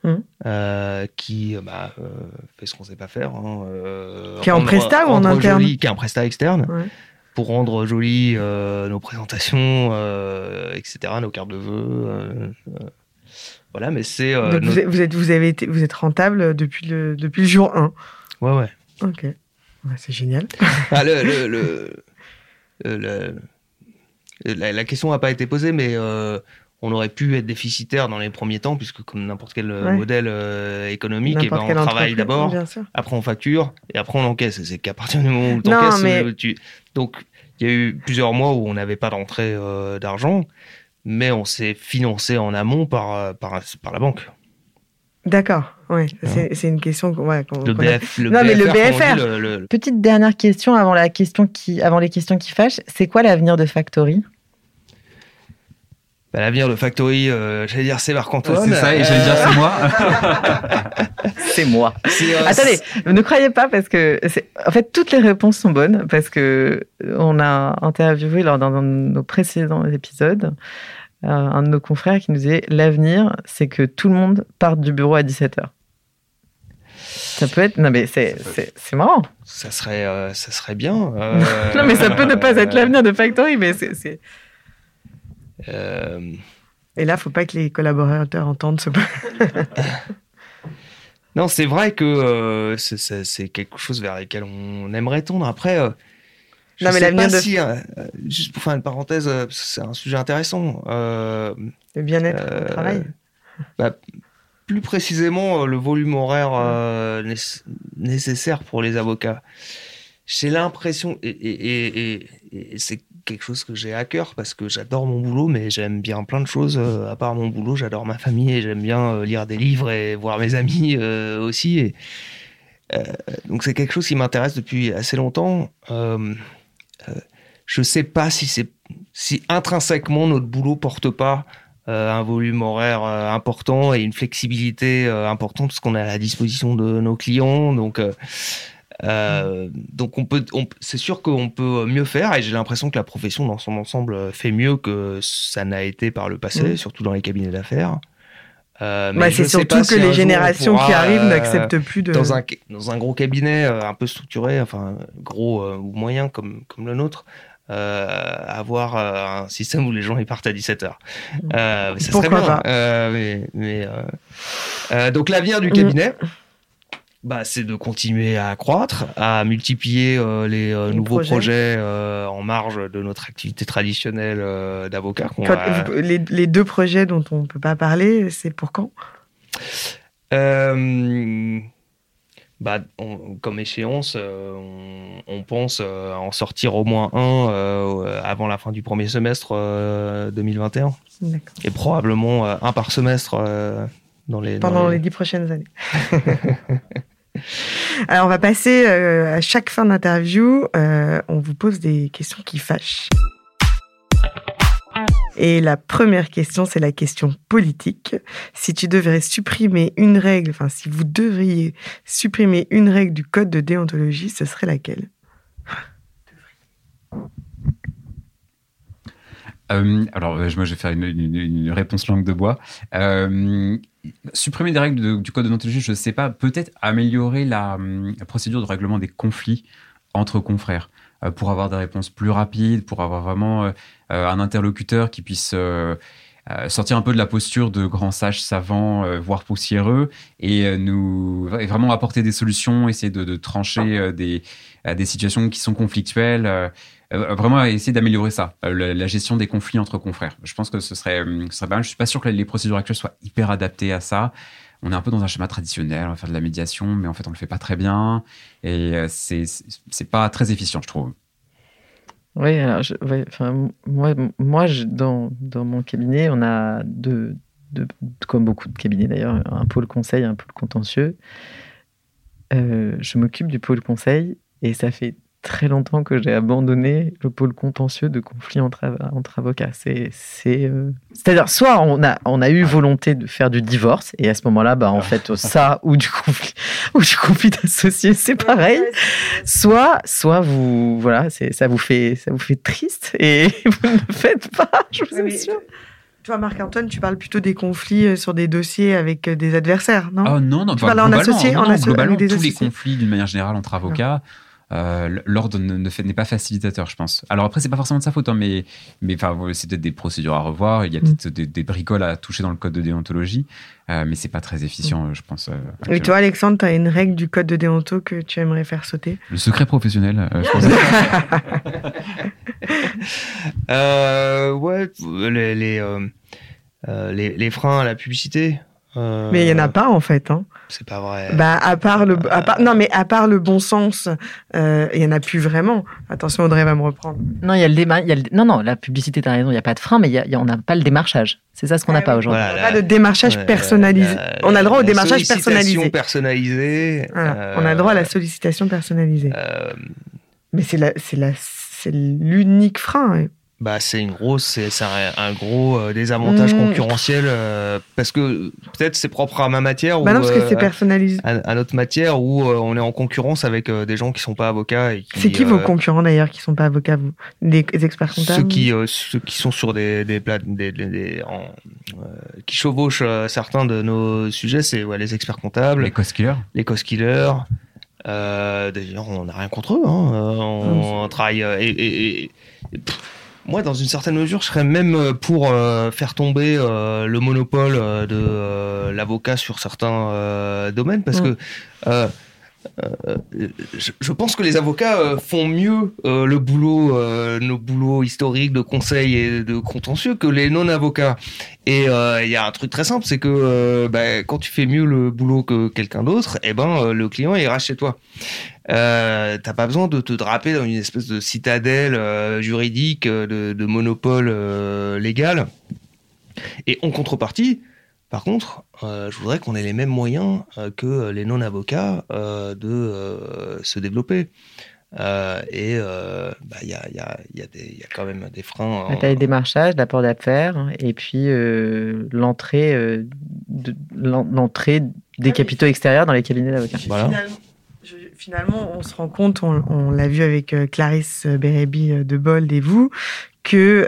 Mmh. Euh, qui bah, fait ce qu'on sait pas faire. Hein, qui est en prestat ou en interne Qui est en prestat externe. Pour rendre joli nos présentations, etc., nos cartes de vœux. voilà, mais c'est. vous, êtes, vous, avez été, vous êtes rentable depuis le, depuis le jour 1. Ouais, ouais. Ok. c'est génial. Ah, le, le, le (laughs) la, question n'a pas été posée, mais euh, on aurait pu être déficitaire dans les premiers temps, puisque comme n'importe quel euh, modèle euh, économique, eh ben, on travaille d'abord, après on facture, et après on encaisse. C'est qu'à partir du moment où tu encaisses, donc il y a eu plusieurs mois où on n'avait pas d'entrée d'argent, mais on s'est financé en amont par, par, par la banque. D'accord, oui, c'est une question. Ouais, le, BF, le, non, mais le BFR. Petite dernière question avant, la question qui, avant les questions qui fâchent c'est quoi l'avenir de Factory? Bah, L'avenir de Factory, euh, j'allais dire c'est Marc-Antoine. C'est ça, et j'allais dire c'est moi. (laughs) c'est moi. Euh, Attendez, ne croyez pas parce que, en fait, toutes les réponses sont bonnes parce que on a interviewé lors d'un de nos précédents épisodes un de nos confrères qui nous disait l'avenir, c'est que tout le monde parte du bureau à 17h. Ça peut être. Non, mais c'est, c'est, marrant. Ça serait, euh, ça serait bien. (laughs) Euh, non, mais ça peut ne pas être l'avenir de Factory, mais c'est. Et là, faut pas que les collaborateurs entendent ce. (laughs) non, c'est vrai que c'est, quelque chose vers lequel on aimerait tendre. Après, non, mais l'avenir de... Si, euh, juste pour faire une parenthèse, euh, c'est un sujet intéressant. Euh, le bien-être au travail bah, plus précisément le volume horaire nécessaire pour les avocats. J'ai l'impression, et, c'est quelque chose que j'ai à cœur parce que j'adore mon boulot, mais j'aime bien plein de choses à part mon boulot. J'adore ma famille et j'aime bien lire des livres et voir mes amis aussi. Et, donc c'est quelque chose qui m'intéresse depuis assez longtemps. Euh, je sais pas si c'est si intrinsèquement notre boulot porte pas euh, un volume horaire euh, important et une flexibilité euh, importante parce qu'on est à la disposition de nos clients. Donc donc on peut, c'est sûr qu'on peut mieux faire et j'ai l'impression que la profession dans son ensemble fait mieux que ça n'a été par le passé, mmh. surtout dans les cabinets d'affaires. Euh, bah, c'est surtout que les générations qui arrivent n'acceptent plus de. Dans un, dans un gros cabinet un peu structuré, enfin gros ou moyen comme, comme le nôtre, avoir euh, un système où les gens ils partent à 17h. Euh, ça serait bien. mais, mais donc l'avenir du mm. cabinet, bah, c'est de continuer à croître, à multiplier les, nouveaux projets, en marge de notre activité traditionnelle d'avocat. Les, les, deux projets dont on ne peut pas parler, c'est pour quand? Bah, comme échéance, euh, on, pense euh, en sortir au moins un euh, avant la fin du premier semestre 2021. Et probablement un par semestre dans les, pendant les... dix prochaines années. (laughs) Alors, on va passer à chaque fin d'interview, on vous pose des questions qui fâchent. Et la première question, c'est la question politique. Si tu devrais supprimer une règle, enfin si vous devriez supprimer une règle du code de déontologie, ce serait laquelle? Euh, alors, euh, moi, je vais faire une, réponse langue de bois. Euh, supprimer des règles du code de déontologie, je ne sais pas. Peut-être améliorer la, procédure de règlement des conflits entre confrères. Pour avoir des réponses plus rapides, pour avoir vraiment un interlocuteur qui puisse sortir un peu de la posture de grand sage savant, voire poussiéreux, et nous vraiment apporter des solutions, essayer de, trancher des, des situations qui sont conflictuelles. vraiment essayer d'améliorer ça, la, gestion des conflits entre confrères. Je pense que ce serait, ce serait bien. Je suis pas sûr que les procédures actuelles soient hyper adaptées à ça on est un peu dans un schéma traditionnel, on va faire de la médiation, mais en fait, on le fait pas très bien. Et euh, c'est pas très efficient, je trouve. Oui, alors moi, moi dans, dans, mon cabinet, on a deux, comme beaucoup de cabinets d'ailleurs, un pôle conseil, un pôle contentieux. Euh, je m'occupe du pôle conseil et ça fait très longtemps que j'ai abandonné le pôle contentieux de conflit entre, entre avocats. C'est, c'est, euh, à dire soit on a, on a eu volonté de faire du divorce, et à ce moment-là, bah, en fait, ça ou du conflit, (laughs) ou du conflit d'associés, c'est pareil. Soit, soit vous, voilà, c'est, ça vous fait, ça vous fait triste, (laughs) et vous ne le faites pas, (laughs) je vous assure. Toi, Marc-Antoine, tu parles plutôt des conflits euh, sur des dossiers avec euh, des adversaires, non? Oh, Non, non, tu parles en associé, en globalement, tous les conflits d'une manière générale entre avocats. Euh, l'ordre n'est pas facilitateur, je pense. Alors après, c'est pas forcément de sa faute, hein, mais, mais enfin, c'est peut-être des procédures à revoir. Il y a peut-être mm. des, bricoles à toucher dans le code de déontologie, euh, mais c'est pas très efficient, mm. je pense. Euh, Et toi, Alexandre, tu as une règle du code de déonto que tu aimerais faire sauter? Le secret professionnel, je pense. (laughs) ouais, les, les, les, freins à la publicité. Mais il n'y en a pas en fait. Hein. C'est pas vrai. Bah, à part le, non, mais à part le bon sens, euh, il y en a plus vraiment. Attention, Audrey va me reprendre. Non, il y a le déma... y a non, non, la publicité, t'as raison, il n'y a pas de frein, mais y a, on n'a pas le démarchage. C'est ça ce qu'on n'a ah pas aujourd'hui. on n'a pas de démarchage personnalisé. on a le droit au démarchage personnalisé. personnalisé. On a le droit à la sollicitation personnalisée. Euh, mais c'est la, c'est la, c'est l'unique frein. Hein bah, c'est une grosse, c'est un, gros euh, désavantage mmh. concurrentiel euh, parce que peut-être c'est propre à ma matière bah ou non, parce que c'est euh, personnalisé. À, notre matière où on est en concurrence avec des gens qui sont pas avocats. C'est qui vos concurrents d'ailleurs qui sont pas avocats vous? Des experts comptables Ceux qui ceux qui sont sur des des, des, des, qui chevauchent certains de nos sujets, c'est ouais, les experts comptables, les cost killers, les cost killers. D'ailleurs, on n'a rien contre eux. Hein. On, travaille et, et moi, dans une certaine mesure, je serais même euh, pour euh, faire tomber euh, le monopole de l'avocat sur certains domaines, parce que euh, je, pense que les avocats euh, font mieux euh, le boulot, nos boulots historiques de conseil et de contentieux que les non-avocats. Et il y a un truc très simple, c'est que bah, quand tu fais mieux le boulot que quelqu'un d'autre, eh ben le client ira chez toi. Euh, T'as pas besoin de te draper dans une espèce de citadelle juridique, de, monopole légal. Et en contrepartie, par contre, je voudrais qu'on ait les mêmes moyens euh, que les non-avocats euh, de se développer. et il y, a, quand même des freins. Tu as le démarchage, l'apport d'affaires, et puis l'entrée l'entrée des capitaux extérieurs dans les cabinets d'avocats. Finalement, on se rend compte, on, l'a vu avec Clarisse Bérébi de Bold et vous, que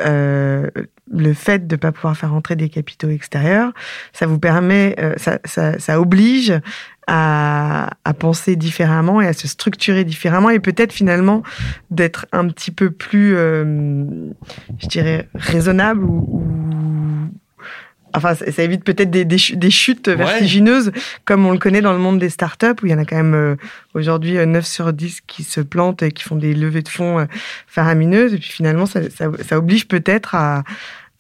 le fait de ne pas pouvoir faire entrer des capitaux extérieurs, ça vous permet, euh, ça, ça, oblige à, à, penser différemment et à se structurer différemment et peut-être finalement d'être un petit peu plus, euh, je dirais, raisonnable ou, Enfin, ça, évite peut-être des, des, chutes vertigineuses, comme on le connaît dans le monde des startups, où il y en a quand même euh, aujourd'hui 9 sur 10 qui se plantent et qui font des levées de fonds faramineuses. Et puis finalement, ça, ça oblige peut-être à,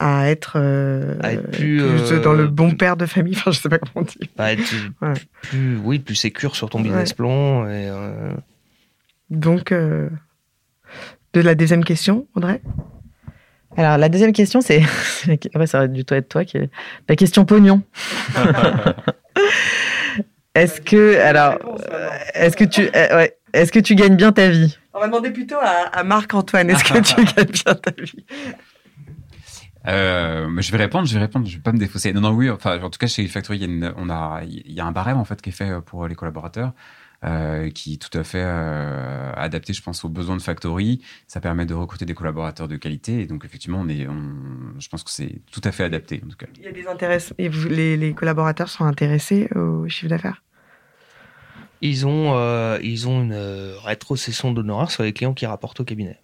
à être, euh, plus, euh, dans le bon père de famille. (laughs) Enfin, je sais pas comment dire. À être plus, oui, plus sécure sur ton business plan. Et, euh, Donc, de la deuxième question, Audrey? Alors, la deuxième question, c'est. (laughs) ça va du tout être toi qui. La question pognon. (laughs) est-ce que. Alors. Est-ce que tu. Ouais. Est-ce que tu gagnes bien ta vie? On va demander plutôt à, à Marc-Antoine. Est-ce que tu (laughs) gagnes bien ta vie? Euh, je vais répondre, je vais répondre, je vais pas me défausser. Non, non, oui, enfin, en tout cas, chez Factory, il y a, on a, il y a un barème en fait qui est fait pour les collaborateurs. Euh, qui est tout à fait euh, adapté, je pense, aux besoins de Factory. Ça permet de recruter des collaborateurs de qualité. Et donc, effectivement, on est, on, je pense que c'est tout à fait adapté, en tout cas. Il y a des intérêts. Et les, les, collaborateurs sont intéressés au chiffre d'affaires? Ils ont, euh, ils ont une rétrocession d'honoraires sur les clients qui rapportent au cabinet.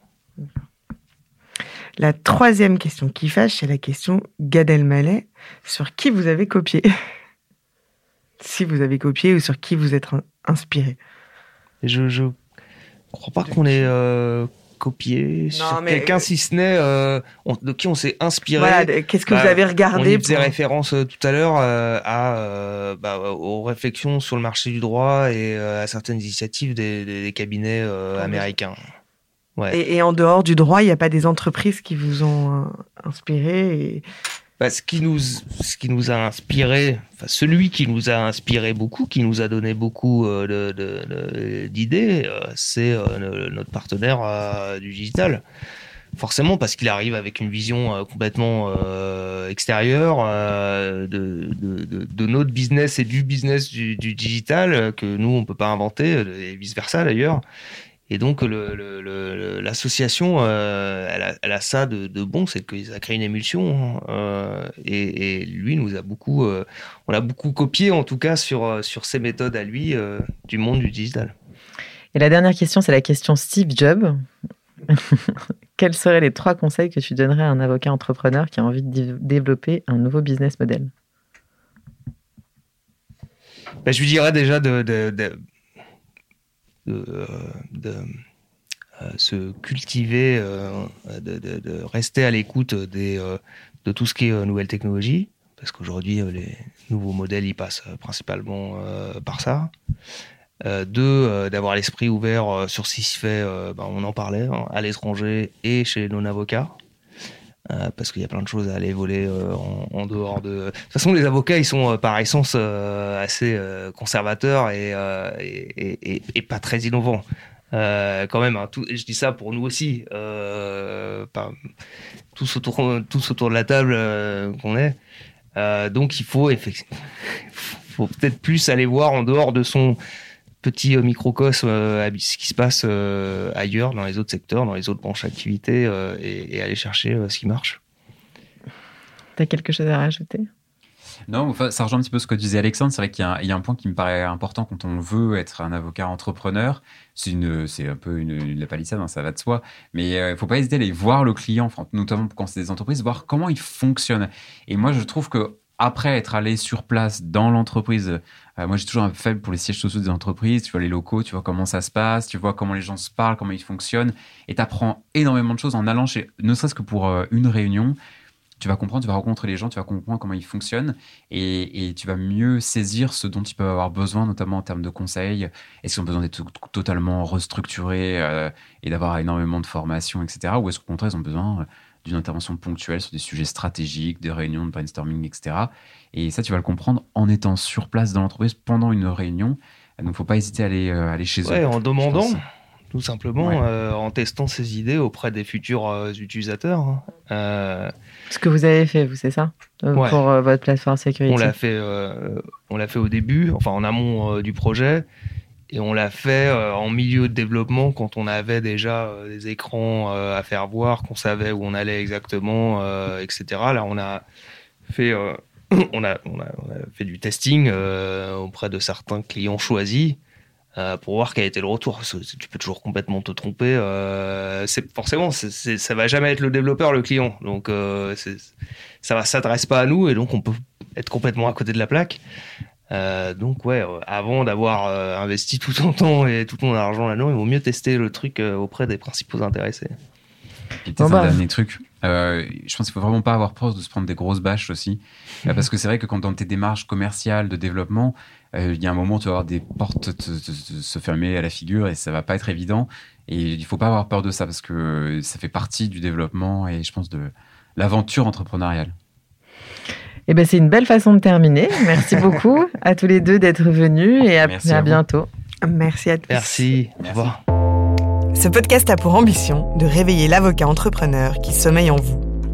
La troisième question qui fâche, c'est la question Gad Elmaleh. Sur qui vous avez copié? (laughs) Si vous avez copié ou sur qui vous êtes inspiré Je ne crois pas qu'on ait euh, copié sur quelqu'un, si ce n'est euh, de qui on s'est inspiré. Qu'est-ce que vous bah, avez regardé On faisait référence euh, tout à l'heure à, bah, aux réflexions sur le marché du droit et à certaines initiatives des, cabinets américains. Et, en dehors du droit, il n'y a pas des entreprises qui vous ont euh, inspiré et... Bah, ce, qui nous, ce qui nous a inspiré, enfin, celui qui nous a inspiré beaucoup, qui nous a donné beaucoup euh, d'idées, euh, c'est notre partenaire du digital. Forcément, parce qu'il arrive avec une vision complètement extérieure de, de, notre business et du business du, du digital que nous, on ne peut pas inventer, et vice-versa d'ailleurs. Et donc l'association, euh, elle, a, elle, a, ça de, de bon, c'est que ça crée une émulsion. Hein. Euh, et, et, lui nous a beaucoup, euh, on a beaucoup copié en tout cas sur sur ses méthodes à lui du monde du digital. Et la dernière question, c'est la question Steve Jobs. (laughs) Quels seraient les trois conseils que tu donnerais à un avocat entrepreneur qui a envie de développer un nouveau business model? Ben, Je lui dirais déjà de, de, de de, euh, se cultiver, euh, de, rester à l'écoute euh, de tout ce qui est nouvelle technologie, parce qu'aujourd'hui, les nouveaux modèles, passent principalement par ça. deux, d'avoir l'esprit ouvert sur ce qui se fait, ben, on en parlait, hein, à l'étranger et chez nos avocats. Parce qu'il y a plein de choses à aller voler en, dehors de. De toute façon, les avocats, ils sont par essence assez conservateurs et, et, et, pas très innovants. Euh, quand même, hein, je dis ça pour nous aussi, euh, tous, autour, tous autour de la table euh, qu'on est. Euh, donc il faut (laughs) peut-être plus aller voir en dehors de son petit microcosme ce qui se passe ailleurs, dans les autres secteurs, dans les autres branches d'activité, et, et, aller chercher ce qui marche. Tu as quelque chose à rajouter? Non, ça rejoint un petit peu ce que disait Alexandre. C'est vrai qu'il y, a un point qui me paraît important quand on veut être un avocat entrepreneur. C'est un peu une, une la palissade, hein, ça va de soi. Mais il euh, ne faut pas hésiter à aller voir le client, notamment quand c'est des entreprises, voir comment il fonctionne. Et moi, je trouve que après être allé sur place dans l'entreprise, euh, moi j'ai toujours un faible pour les sièges sociaux des entreprises, tu vois les locaux, tu vois comment ça se passe, tu vois comment les gens se parlent, comment ils fonctionnent, et tu apprends énormément de choses en allant chez, ne serait-ce que pour euh, une réunion, tu vas comprendre, tu vas rencontrer les gens, tu vas comprendre comment ils fonctionnent et, tu vas mieux saisir ce dont ils peuvent avoir besoin, notamment en termes de conseils. Est-ce qu'ils ont besoin d'être totalement restructurés euh, et d'avoir énormément de formation, etc. Ou est-ce qu'au contraire, ils ont besoin d'une intervention ponctuelle sur des sujets stratégiques, des réunions de brainstorming, etc. Et ça, tu vas le comprendre en étant sur place dans l'entreprise pendant une réunion. Donc, il ne faut pas hésiter à aller, euh, aller chez ouais, eux. En demandant, tout simplement, euh, en testant ses idées auprès des futurs euh, utilisateurs. Hein. Ce que vous avez fait, vous, c'est ça? Pour votre plateforme sécurité On l'a fait, on l'a fait au début, enfin en amont du projet. Et on l'a fait en milieu de développement quand on avait déjà des écrans à faire voir, qu'on savait où on allait exactement, etc. Là, on a fait (clears throat) on, a, fait du testing euh, auprès de certains clients choisis euh, pour voir quel était le retour. Tu peux toujours complètement te tromper. Euh, c'est forcément, ça va jamais être le développeur, le client. Donc ça va s'adresse pas à nous et donc on peut être complètement à côté de la plaque. Donc ouais, avant d'avoir investi tout ton temps et tout ton argent là-dedans, il vaut mieux tester le truc auprès des principaux intéressés. Et peut-être un bah. dernier truc. Euh, je pense qu'il faut vraiment pas avoir peur de se prendre des grosses bâches aussi. Euh, parce que c'est vrai que quand dans tes démarches commerciales de développement, euh, il y a un moment où tu vas avoir des portes se fermer à la figure et ça va pas être évident. Et il faut pas avoir peur de ça parce que ça fait partie du développement et je pense de l'aventure entrepreneuriale. Eh ben, c'est une belle façon de terminer. Merci (laughs) beaucoup à tous les deux d'être venus et à, à, bientôt. Merci à tous. Merci. Au revoir. Ce podcast a pour ambition de réveiller l'avocat entrepreneur qui sommeille en vous.